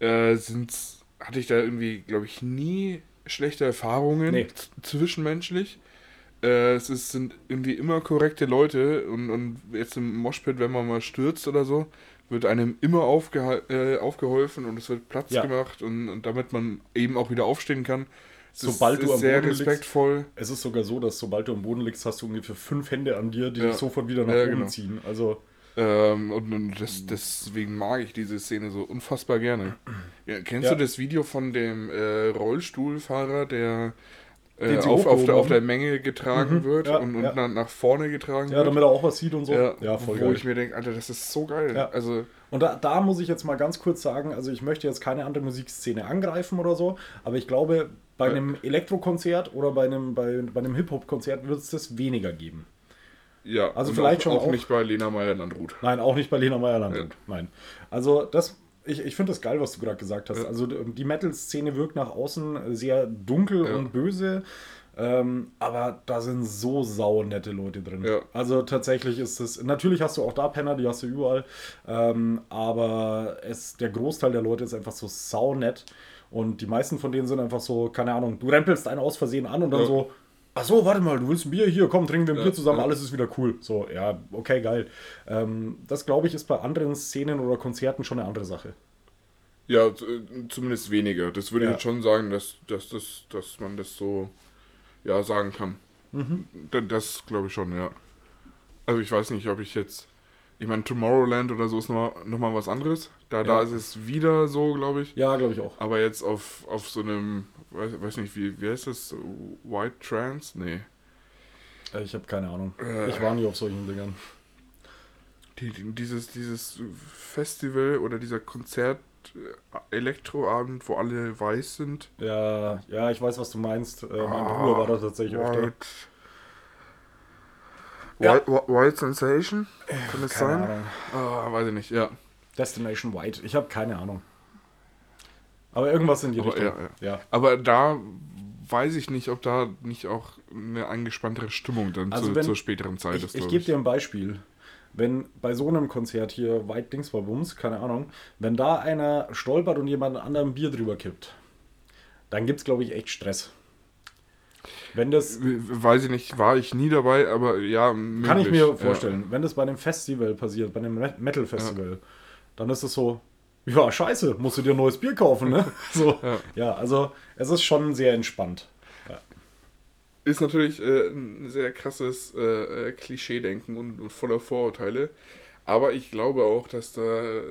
äh, sind's, hatte ich da irgendwie, glaube ich, nie schlechte Erfahrungen nee. zwischenmenschlich. Äh, es ist, sind irgendwie immer korrekte Leute und, und jetzt im Moshpit, wenn man mal stürzt oder so, wird einem immer aufge äh, aufgeholfen und es wird Platz ja. gemacht und, und damit man eben auch wieder aufstehen kann. Es sobald ist, du am sehr Boden respektvoll. Liegst, es ist sogar so, dass sobald du am Boden liegst, hast du ungefähr fünf Hände an dir, die ja. dich sofort wieder nach ja, oben genau. ziehen. Also ähm, und, und das, deswegen mag ich diese Szene so unfassbar gerne. Kennst du das Video von dem äh, Rollstuhlfahrer, der äh, auf, auf, der, auf der Menge getragen mhm, wird ja, und, und ja. nach, vorne getragen ja, wird. Ja, damit er auch was sieht und so. Ja, ja voll Wo geil. ich mir denke, Alter, das ist so geil. Also, und da, da muss ich jetzt mal ganz kurz sagen, also ich möchte jetzt keine andere Musikszene angreifen oder so, aber ich glaube, bei einem Elektrokonzert oder bei einem, bei, bei einem Hip-Hop-Konzert wird es das weniger geben. Ja, also vielleicht auch, schon auch, auch nicht bei Lena Meyer-Landrut. Nein, auch nicht bei Lena Meyer-Landrut. Nein. Also das ich, ich finde das geil, was du gerade gesagt hast. Ja. Also die Metal-Szene wirkt nach außen sehr dunkel ja. und böse. Ähm, aber da sind so saunette Leute drin. Ja. Also tatsächlich ist es. Natürlich hast du auch da Penner, die hast du überall. Ähm, aber es, der Großteil der Leute ist einfach so saunett. Und die meisten von denen sind einfach so, keine Ahnung, du rempelst einen aus Versehen an und dann so, ach so, warte mal, du willst ein Bier? Hier, komm, trinken wir ein Ja, Bier zusammen, ja. alles ist wieder cool. So, ja, okay, geil. Ähm, das, glaube ich, ist bei anderen Szenen oder Konzerten schon eine andere Sache. Ja, äh, zumindest weniger. Das würde Ja. ich jetzt schon sagen, dass, dass, dass, dass man das so ja, sagen kann. Mhm. Da- Das glaube ich schon, ja. Also ich weiß nicht, ob ich jetzt. Ich meine, Tomorrowland oder so ist nochmal noch mal was anderes. Da, da Ja. ist es wieder so, glaube ich. Ja, glaube ich auch. Aber jetzt auf, auf so einem, weiß, weiß nicht, wie, wie heißt das? White Trance? Nee. Äh, Ich habe keine Ahnung. Äh. Ich war nie auf solchen Dingern. Die, die, dieses, dieses Festival oder dieser Konzert äh, Elektroabend, wo alle weiß sind. Ja, ja, ich weiß, was du meinst. Äh, mein Ah, Bruder war da tatsächlich öfter. White, Ja. White, Sensation? Kann das Keine sein? Ah, weiß ich nicht, ja. Destination White. Ich habe keine Ahnung. Aber irgendwas in die Aber Richtung. ja, ja. Aber da weiß ich nicht, ob da nicht auch eine angespanntere Stimmung dann Also zu, wenn- zur späteren Zeit Ich, ist. ich gebe dir ein Beispiel. Wenn bei so einem Konzert hier White Dingsbums, keine Ahnung, wenn da einer stolpert und jemand anderem Bier drüber kippt, dann gibt es, glaube ich, echt Stress. Wenn das, Weiß ich nicht, war ich nie dabei, aber ja, möglich. kann ich mir Ja. vorstellen, wenn das bei einem Festival passiert, bei einem Me- Metal-Festival, dann ist es so, ja, scheiße, musst du dir ein neues Bier kaufen, ne? So, Ja. ja, also es ist schon sehr entspannt. Ist natürlich äh, ein sehr krasses äh, äh, Klischee-Denken und, und voller Vorurteile. Aber ich glaube auch, dass da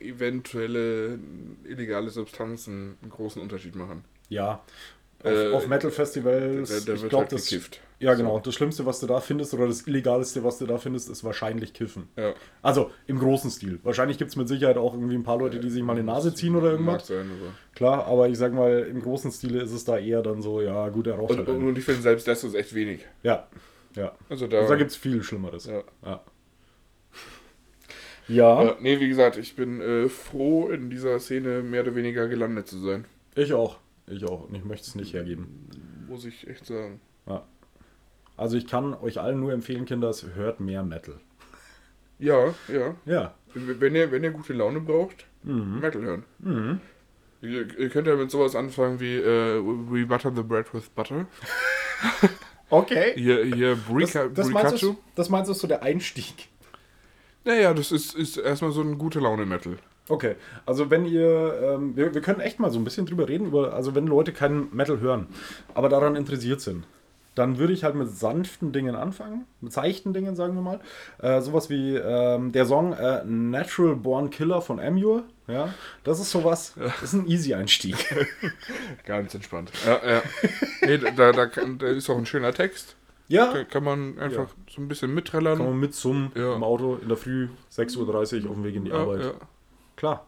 eventuelle illegale Substanzen einen großen Unterschied machen. Ja, auf, Äh, auf Metal-Festivals, Da, da ich wird glaube, halt das, gekifft. Ja genau, das Schlimmste, was du da findest, oder das Illegalste, was du da findest, ist wahrscheinlich Kiffen. Ja. Also im großen Stil. Wahrscheinlich gibt es mit Sicherheit auch irgendwie ein paar Leute, die sich mal in die Nase ziehen oder Mag irgendwas. sein, aber. Klar, aber ich sag mal, im großen Stile ist es da eher dann so, ja gut, er raucht Und, halt und, und ich finde selbst das ist echt wenig. Ja, ja. Also da. Also da gibt es viel Schlimmeres. ja. Ja. Ja, Ja, nee, wie gesagt, ich bin äh, froh, in dieser Szene mehr oder weniger gelandet zu sein. ich auch. Ich auch. Und ich möchte es nicht hergeben. Muss ich echt sagen. Ja. Also ich kann euch allen nur empfehlen, Kinders, hört mehr Metal. Ja, ja. Ja. Wenn ihr, wenn ihr gute Laune braucht, Mhm. Metal hören. Ihr, ihr könnt ja mit sowas anfangen wie äh, We Butter the Bread with Butter. Okay. Hier, hier Das, Brika, das, meinst du, das meinst du so der Einstieg? Naja, das ist, ist erstmal so ein gute Laune-Metal. Okay, also wenn ihr, ähm, wir, wir können echt mal so ein bisschen drüber reden, über, also wenn Leute keinen Metal hören, aber daran interessiert sind, dann würde ich halt mit sanften Dingen anfangen, mit seichten Dingen, sagen wir mal. Äh, sowas wie ähm, der Song äh, Natural Born Killer von Amur, ja, das ist sowas, das ist ein Easy-Einstieg. Ganz entspannt. Ja, ja. nee, da, da, kann, da ist auch ein schöner Text. ja, Da kann man einfach so ein bisschen mitträllern. kann man mit zum Ja. im Auto in der Früh, 6.30 Uhr auf dem Weg in die ja, Arbeit. ja. Klar.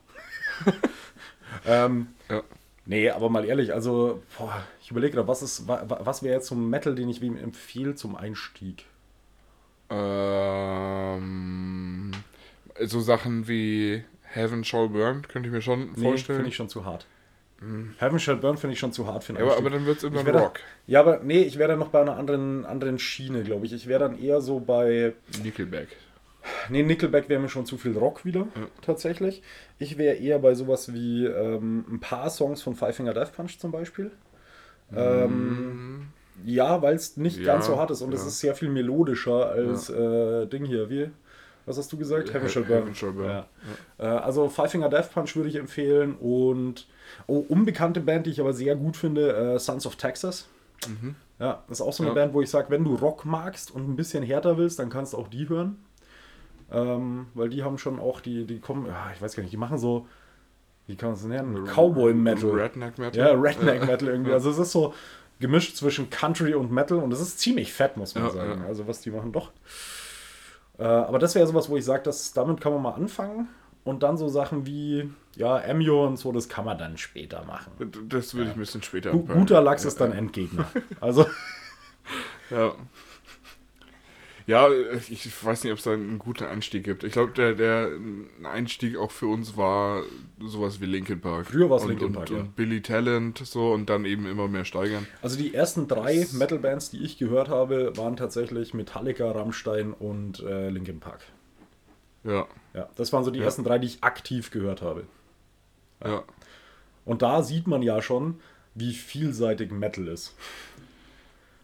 ähm, Ja. Nee, aber mal ehrlich, also, boah, ich überlege gerade, was ist, wa- wa- was wäre jetzt so ein Metal, den ich wem empfehle zum Einstieg? Ähm, so Sachen wie Heaven Shall Burn könnte ich mir schon Nee, vorstellen. finde ich schon zu hart. Heaven Shall Burn finde ich schon zu hart für einen ja, aber, aber dann wird es irgendwann da- Rock. Ja, aber nee, ich wäre dann noch bei einer anderen, anderen Schiene, glaube ich. Ich wäre dann eher so bei. Nickelback. Nee, Nickelback wäre mir schon zu viel Rock wieder, tatsächlich. Ich wäre eher bei sowas wie ähm, ein paar Songs von Five Finger Death Punch zum Beispiel. Ähm, ja, weil es nicht Ja, ganz so hart ist und es ja. ist sehr viel melodischer als äh, Ding hier. Wie? Was hast du gesagt? Heaven Shall Burn. Heaven Shall Burn. Ja. Äh, also Five Finger Death Punch würde ich empfehlen und oh, unbekannte Band, die ich aber sehr gut finde, äh, Sons of Texas. Ja, das ist auch so eine Mhm. Ja. Band, wo ich sage, wenn du Rock magst und ein bisschen härter willst, dann kannst du auch die hören. Ähm, weil die haben schon auch, die, die kommen, ja, ich weiß gar nicht, die machen so, wie kann man es nennen? Cowboy Metal. Redneck Metal. Ja, Redneck Metal irgendwie. Also es ist so gemischt zwischen Country und Metal und es ist ziemlich fett, muss man Ja, sagen. ja. Also was die machen, doch. Äh, aber das wäre sowas, wo ich sage, damit kann man mal anfangen und dann so Sachen wie, ja, Emio und so, das kann man dann später machen. Das würde ich ein bisschen später anpacken. guter Lachs ja, ist dann Endgegner. Also, Ja. Ja, ich weiß nicht, ob es da einen guten Einstieg gibt. Ich glaube, der, der Einstieg auch für uns war sowas wie Linkin Park. Früher war's Und- Linkin und, Park, und ja. Billy Talent so und dann eben immer mehr steigern. also die ersten drei Metal-Bands, die ich gehört habe, waren tatsächlich Metallica, Rammstein und äh, Linkin Park. Ja, Ja, das waren so die Ja. ersten drei, die ich aktiv gehört habe. ja. Und da sieht man ja schon, wie vielseitig Metal ist.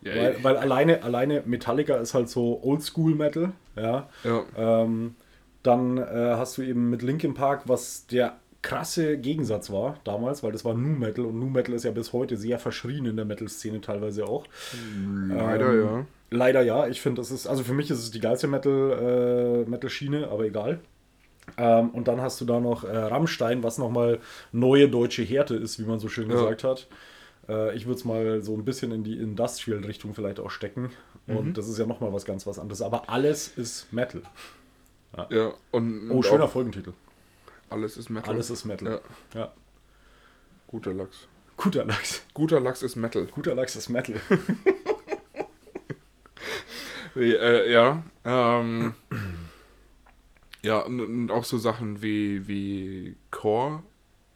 Ja, Weil, weil alleine, alleine Metallica ist halt so Oldschool-Metal, ja. ja. Ähm, dann äh, hast du eben mit Linkin Park, was der krasse Gegensatz war damals, weil das war Nu Metal und Nu Metal ist ja bis heute sehr verschrien in der Metal-Szene teilweise auch. Leider, Ähm, ja. Leider ja, ich finde, das ist, also für mich ist es die geilste Metal, äh, Metal-Schiene, aber egal. Ähm, und dann hast du da noch äh, Rammstein, was nochmal neue deutsche Härte ist, wie man so schön Ja. gesagt hat. Äh, ich würde es mal so ein bisschen in die Industrial-Richtung vielleicht auch stecken. Mhm. Und das ist ja nochmal was ganz was anderes. Aber alles ist Metal. Ja, und, Oh, schöner Folgentitel. Alles ist Metal. Alles ist Metal. Ja, Ja. guter Lachs. Guter Lachs. Guter Lachs ist Metal. Guter Lachs ist Metal. Wie, Äh, ja, ähm, ja, und, und auch so Sachen wie, wie Core,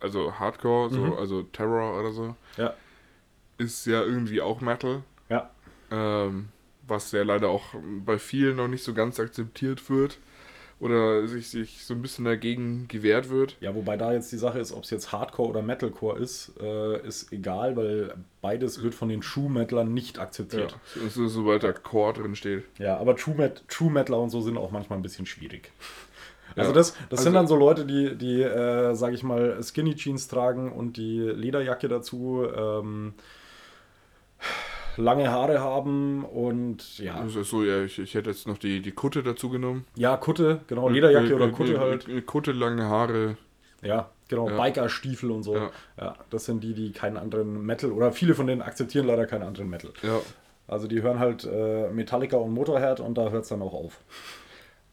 also Hardcore, so, Mhm. also Terror oder so, ja. Ist ja irgendwie auch Metal. Ja. Ähm, was ja leider auch bei vielen noch nicht so ganz akzeptiert wird. Oder sich, sich so ein bisschen dagegen gewehrt wird. Ja, wobei da jetzt die Sache ist, ob es jetzt Hardcore oder Metalcore ist, äh, ist egal, weil beides wird von den True Metalern nicht Ja. akzeptiert. So, sobald da Core drin steht. Ja, aber True, Met True Metaler und so sind auch manchmal ein bisschen schwierig. Also Ja. das, das sind Also- dann so Leute, die, die äh, sage ich mal, Skinny Jeans tragen und die Lederjacke dazu, ähm, lange Haare haben und ja, Also so, ja, ich, ich hätte jetzt noch die, die Kutte dazu genommen. ja, Kutte, genau, Lederjacke Äh, oder äh, Kutte äh, halt. äh, Kutte, lange Haare. Ja, genau, Ja. Bikerstiefel und so. Ja. Ja. das sind die, die keinen anderen Metal oder viele von denen akzeptieren leider keinen anderen Metal. Ja. Also die hören halt äh, Metallica und Motorhead und da hört es dann auch auf.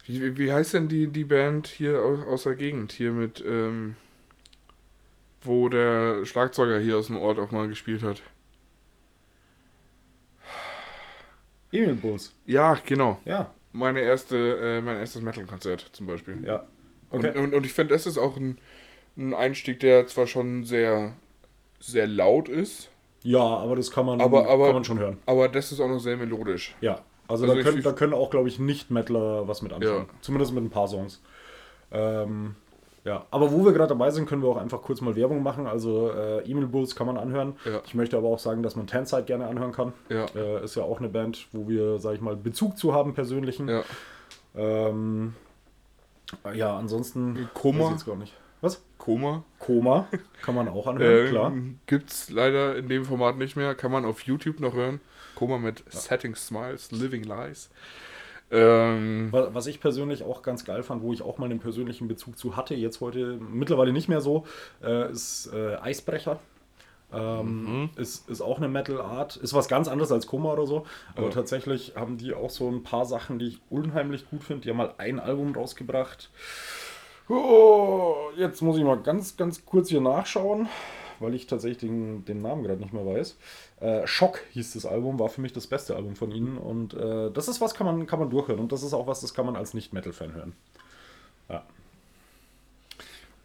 Wie, wie- wie heißt denn die, die Band hier aus, aus der Gegend? Hier mit, ähm, wo der Schlagzeuger hier aus dem Ort auch mal gespielt hat. Emil Bulls. Ja, genau. Ja, Meine erste, äh, mein erstes Metal-Konzert zum Beispiel. ja. Okay. Und, und, und ich finde, das ist auch ein, ein Einstieg, der zwar schon sehr, sehr laut ist, ja, aber das kann man, Aber- aber- kann man schon hören. aber das ist auch noch sehr melodisch. Ja, also, Also da, können, da können auch, glaube ich, Nicht-Metaler was mit anfangen. Ja. Zumindest mit ein paar Songs. Ähm, ja, aber wo wir gerade dabei sind, können wir auch einfach kurz mal Werbung machen. Also äh, Emil Bulls kann man anhören. Ja. Ich möchte aber auch sagen, dass man Tanside gerne anhören kann. Ja. Äh, ist ja auch eine Band, wo wir, sage ich mal, Bezug zu haben, persönlichen. Ja. Ähm, ja, ansonsten. Koma. weiß Jetzt gar nicht. Was? Koma. Koma kann man auch anhören, Äh, klar. Gibt's leider in dem Format nicht mehr. Kann man auf YouTube noch hören. Koma mit Setting Smiles, Living Lies. Ähm, Wa- Was ich persönlich auch ganz geil fand, wo ich auch mal einen persönlichen Bezug zu hatte, jetzt heute mittlerweile nicht mehr so, äh, ist äh, Eisbrecher. Ähm, ist, ist auch eine Metal-Art. Ist was ganz anderes als Koma oder so. Aber Ja. tatsächlich haben die auch so ein paar Sachen, die ich unheimlich gut finde. Die haben mal ein Album rausgebracht. Oh, jetzt muss ich mal ganz, ganz kurz hier nachschauen, weil ich tatsächlich den, den Namen gerade nicht mehr weiß. Äh, Schock hieß das Album, war für mich das beste Album von ihnen. Und äh, das ist was, kann man, kann man durchhören. Und das ist auch was, das kann man als Nicht-Metal-Fan hören. Ja.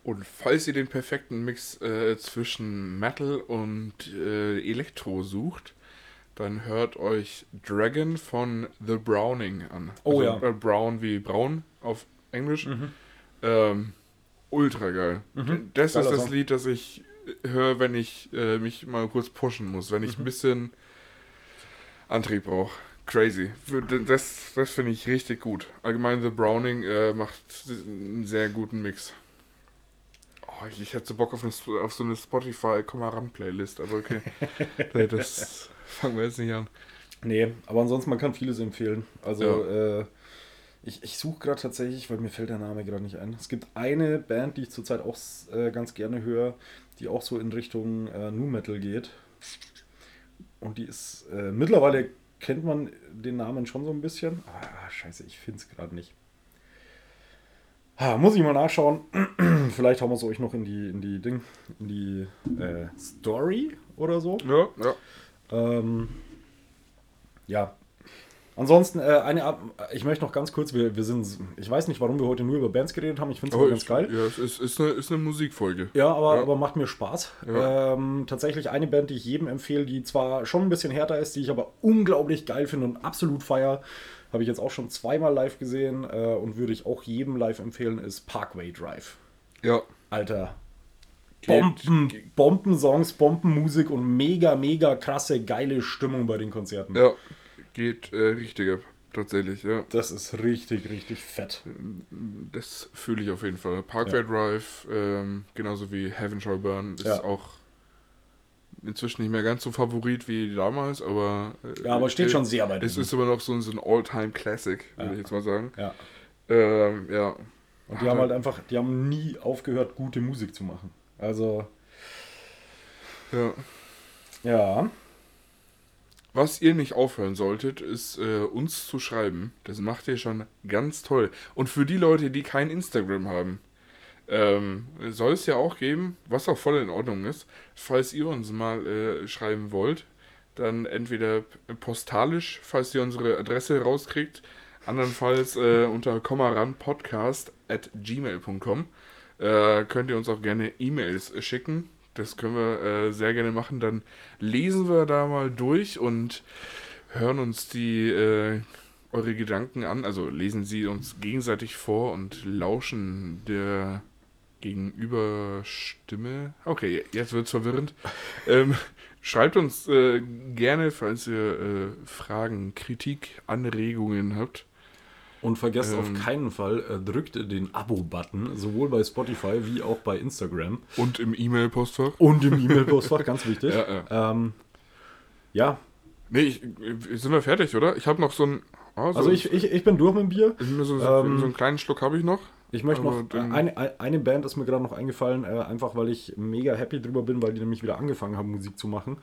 und falls ihr den perfekten Mix äh, zwischen Metal und äh, Elektro sucht, dann hört euch Dragon von The Browning an. Oh also, ja. Äh, Brown wie braun auf Englisch. Ähm, ultra geil. Mhm. Das Geiler ist das Song. Lied, das ich höre, wenn ich äh, mich mal kurz pushen muss, wenn Mhm. ich ein bisschen Antrieb brauche. Crazy. Das, das finde ich richtig gut. Allgemein The Browning äh, macht einen sehr guten Mix. Oh, ich, ich hätte so Bock auf, eine, auf so eine Spotify ran Playlist, aber okay. Das fangen wir jetzt nicht an. Nee, aber ansonsten, man kann vieles empfehlen. Also, Ja. äh, ich, ich suche gerade tatsächlich, weil mir fällt der Name gerade nicht ein. Es gibt eine Band, die ich zurzeit auch äh, ganz gerne höre, die auch so in Richtung äh, Nu Metal geht. Und die ist, äh, mittlerweile kennt man den Namen schon so ein bisschen. Ah, scheiße, ich finde es gerade nicht. Ah, muss ich mal nachschauen. Vielleicht haben wir es euch noch in die, in die Ding, in die äh, Story oder so. Ja, ja. Ähm, ja. Ansonsten, äh, eine ich möchte noch ganz kurz, wir, wir sind, ich weiß nicht, warum wir heute nur über Bands geredet haben, ich finde es aber ganz ich- geil. Ja, es ist, ist, eine, ist eine Musikfolge. Ja, aber, Ja. aber macht mir Spaß. Ja. Ähm, tatsächlich eine Band, die ich jedem empfehle, die zwar schon ein bisschen härter ist, die ich aber unglaublich geil finde und absolut feier. Habe ich jetzt auch schon zweimal live gesehen äh, und würde ich auch jedem live empfehlen, ist Parkway Drive. Ja. Alter, Bomben, Bombensongs, Bombenmusik und mega, mega krasse, geile Stimmung bei den Konzerten. Ja, geht äh, richtig ab. Tatsächlich, ja. Das ist richtig, richtig fett. Das fühle ich auf jeden Fall. Parkway ja. Drive, ähm, genauso wie Heaven Shall Burn, ist ja. auch inzwischen nicht mehr ganz so Favorit wie damals, aber. Äh, ja, aber steht äh, schon sehr weit. Es ist immer noch so, so ein All-Time-Classic, würde ich jetzt mal sagen. Ja. Ähm, ja. Und die haben halt einfach, die haben nie aufgehört, gute Musik zu machen. Also. Ja. Ja. Was ihr nicht aufhören solltet, ist äh, uns zu schreiben. Das macht ihr schon ganz toll. Und für die Leute, die kein Instagram haben, ähm, soll es ja auch geben, was auch voll in Ordnung ist. Falls ihr uns mal äh, schreiben wollt, dann entweder postalisch, falls ihr unsere Adresse rauskriegt, andernfalls äh, unter kommaranpodcast at gmail.com äh, könnt ihr uns auch gerne E-Mails schicken das können wir äh, sehr gerne machen. Dann lesen wir da mal durch und hören uns die äh, eure Gedanken an. Also lesen sie uns gegenseitig vor und lauschen der Gegenüberstimme. Okay, jetzt wird es verwirrend. ähm, schreibt uns äh, gerne, falls ihr äh, Fragen, Kritik, Anregungen habt. Und vergesst ähm, auf keinen Fall, äh, drückt den Abo-Button, sowohl bei Spotify wie auch bei Instagram. Und im E-Mail-Postfach. Und im E-Mail-Postfach, ganz wichtig. Ja, ja. Ähm, ja. Nee, ich, sind wir fertig, oder? Ich habe noch so ein. Oh, so also ich, ich, ich bin durch mit dem Bier. So, so, ähm, so einen kleinen Schluck habe ich noch. Ich möchte noch, eine, eine Band ist mir gerade noch eingefallen, äh, einfach weil ich mega happy drüber bin, weil die nämlich wieder angefangen haben, Musik zu machen.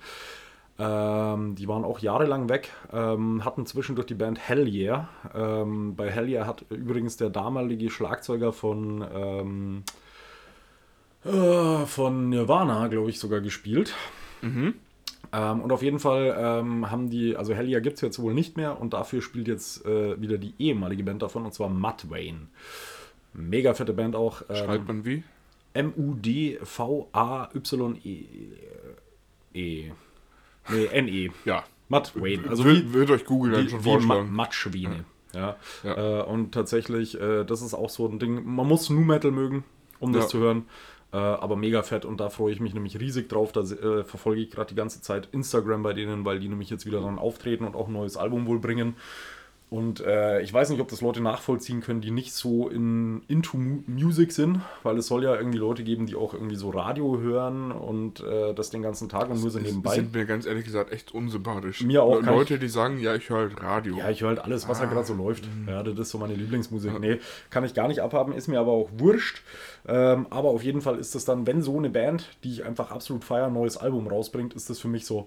Ähm, die waren auch jahrelang weg, ähm, hatten zwischendurch die Band Hell Yeah. Ähm, bei Hell Yeah hat übrigens der damalige Schlagzeuger von, ähm, äh, von Nirvana, glaube ich, sogar gespielt. Mhm. Ähm, und auf jeden Fall ähm, haben die, also Hell Yeah gibt es jetzt wohl nicht mehr und dafür spielt jetzt äh, wieder die ehemalige Band davon und zwar Matt Wayne. Mega fette Band auch. Schreibt man wie? M-U-D-V-A-Y-E. -E. Nee, NE. Ja. Matt Wayne. Also wird, wird euch Google dann schon vorschlagen. Matschwene. Ja. ja. Äh, und tatsächlich, äh, das ist auch so ein Ding. Man muss Nu Metal mögen, um das ja. zu hören. Äh, aber mega fett und da freue ich mich nämlich riesig drauf. Da äh, verfolge ich gerade die ganze Zeit Instagram bei denen, weil die nämlich jetzt wieder dann auftreten und auch ein neues Album wohl bringen. Und äh, ich weiß nicht, ob das Leute nachvollziehen können, die nicht so in, into Music sind, weil es soll ja irgendwie Leute geben, die auch irgendwie so Radio hören und äh, das den ganzen Tag und nur so nebenbei. sind mir ganz ehrlich gesagt echt unsympathisch. Mir auch. Leute, die sagen, ja, ich höre halt Radio. Ja, ich höre halt alles, was ah. halt gerade so läuft. Mhm. Ja, das ist so meine Lieblingsmusik. Ja. Nee, kann ich gar nicht abhaben, ist mir aber auch wurscht. Ähm, aber auf jeden Fall ist das dann, wenn so eine Band, die ich einfach absolut feiere, ein neues Album rausbringt, ist das für mich so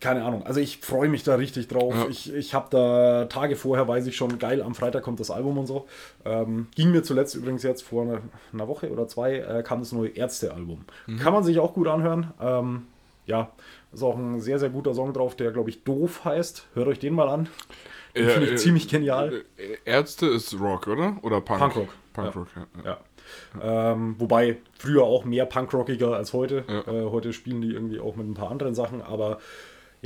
keine Ahnung. Also ich freue mich da richtig drauf. Ja. Ich, ich habe da Tage vorher, weiß ich schon, geil, am Freitag kommt das Album und so. Ähm, ging mir zuletzt übrigens jetzt vor einer, einer Woche oder zwei, äh, kam das neue Ärzte-Album. Mhm. Kann man sich auch gut anhören. Ähm, ja, ist auch ein sehr, sehr guter Song drauf, der, glaube ich, doof heißt. Hört euch den mal an. Den äh, finde ich äh, ziemlich genial. Äh, Ärzte ist Rock, oder? Oder Punk? Punkrock. Punkrock, ja. ja. ja. Ähm, wobei früher auch mehr Punkrockiger als heute. Äh, heute spielen die irgendwie auch mit ein paar anderen Sachen, aber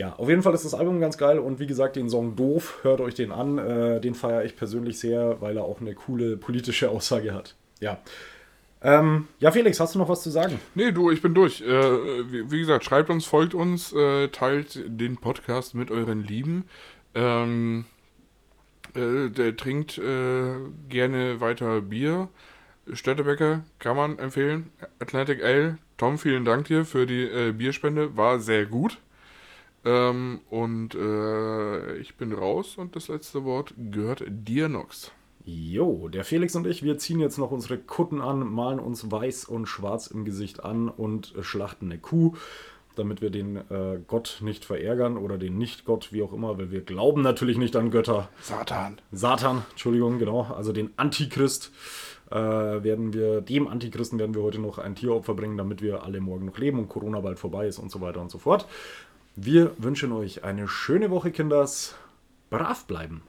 ja, auf jeden Fall ist das Album ganz geil und wie gesagt, den Song Doof, hört euch den an. Äh, den feiere ich persönlich sehr, weil er auch eine coole politische Aussage hat. Ja. Ähm, ja, Felix, hast du noch was zu sagen? Nee, du, ich bin durch. Äh, wie, wie, gesagt, schreibt uns, folgt uns, äh, teilt den Podcast mit euren Lieben. Ähm, äh, der trinkt äh, gerne weiter Bier. Städtebecker kann man empfehlen. Atlantic Ale. Tom, vielen Dank dir für die äh, Bierspende. War sehr gut. Ähm, und äh, ich bin raus und das letzte Wort gehört dir, Nox. Jo, der Felix und ich, wir ziehen jetzt noch unsere Kutten an, malen uns weiß und schwarz im Gesicht an und schlachten eine Kuh, damit wir den äh, Gott nicht verärgern oder den Nicht-Gott, wie auch immer, weil wir glauben natürlich nicht an Götter. Satan. Satan, Entschuldigung, genau, also den Antichrist. Äh, werden wir, dem Antichristen werden wir heute noch ein Tieropfer bringen, damit wir alle morgen noch leben und Corona bald vorbei ist und so weiter und so fort. Wir wünschen euch eine schöne Woche, Kinders. Brav bleiben.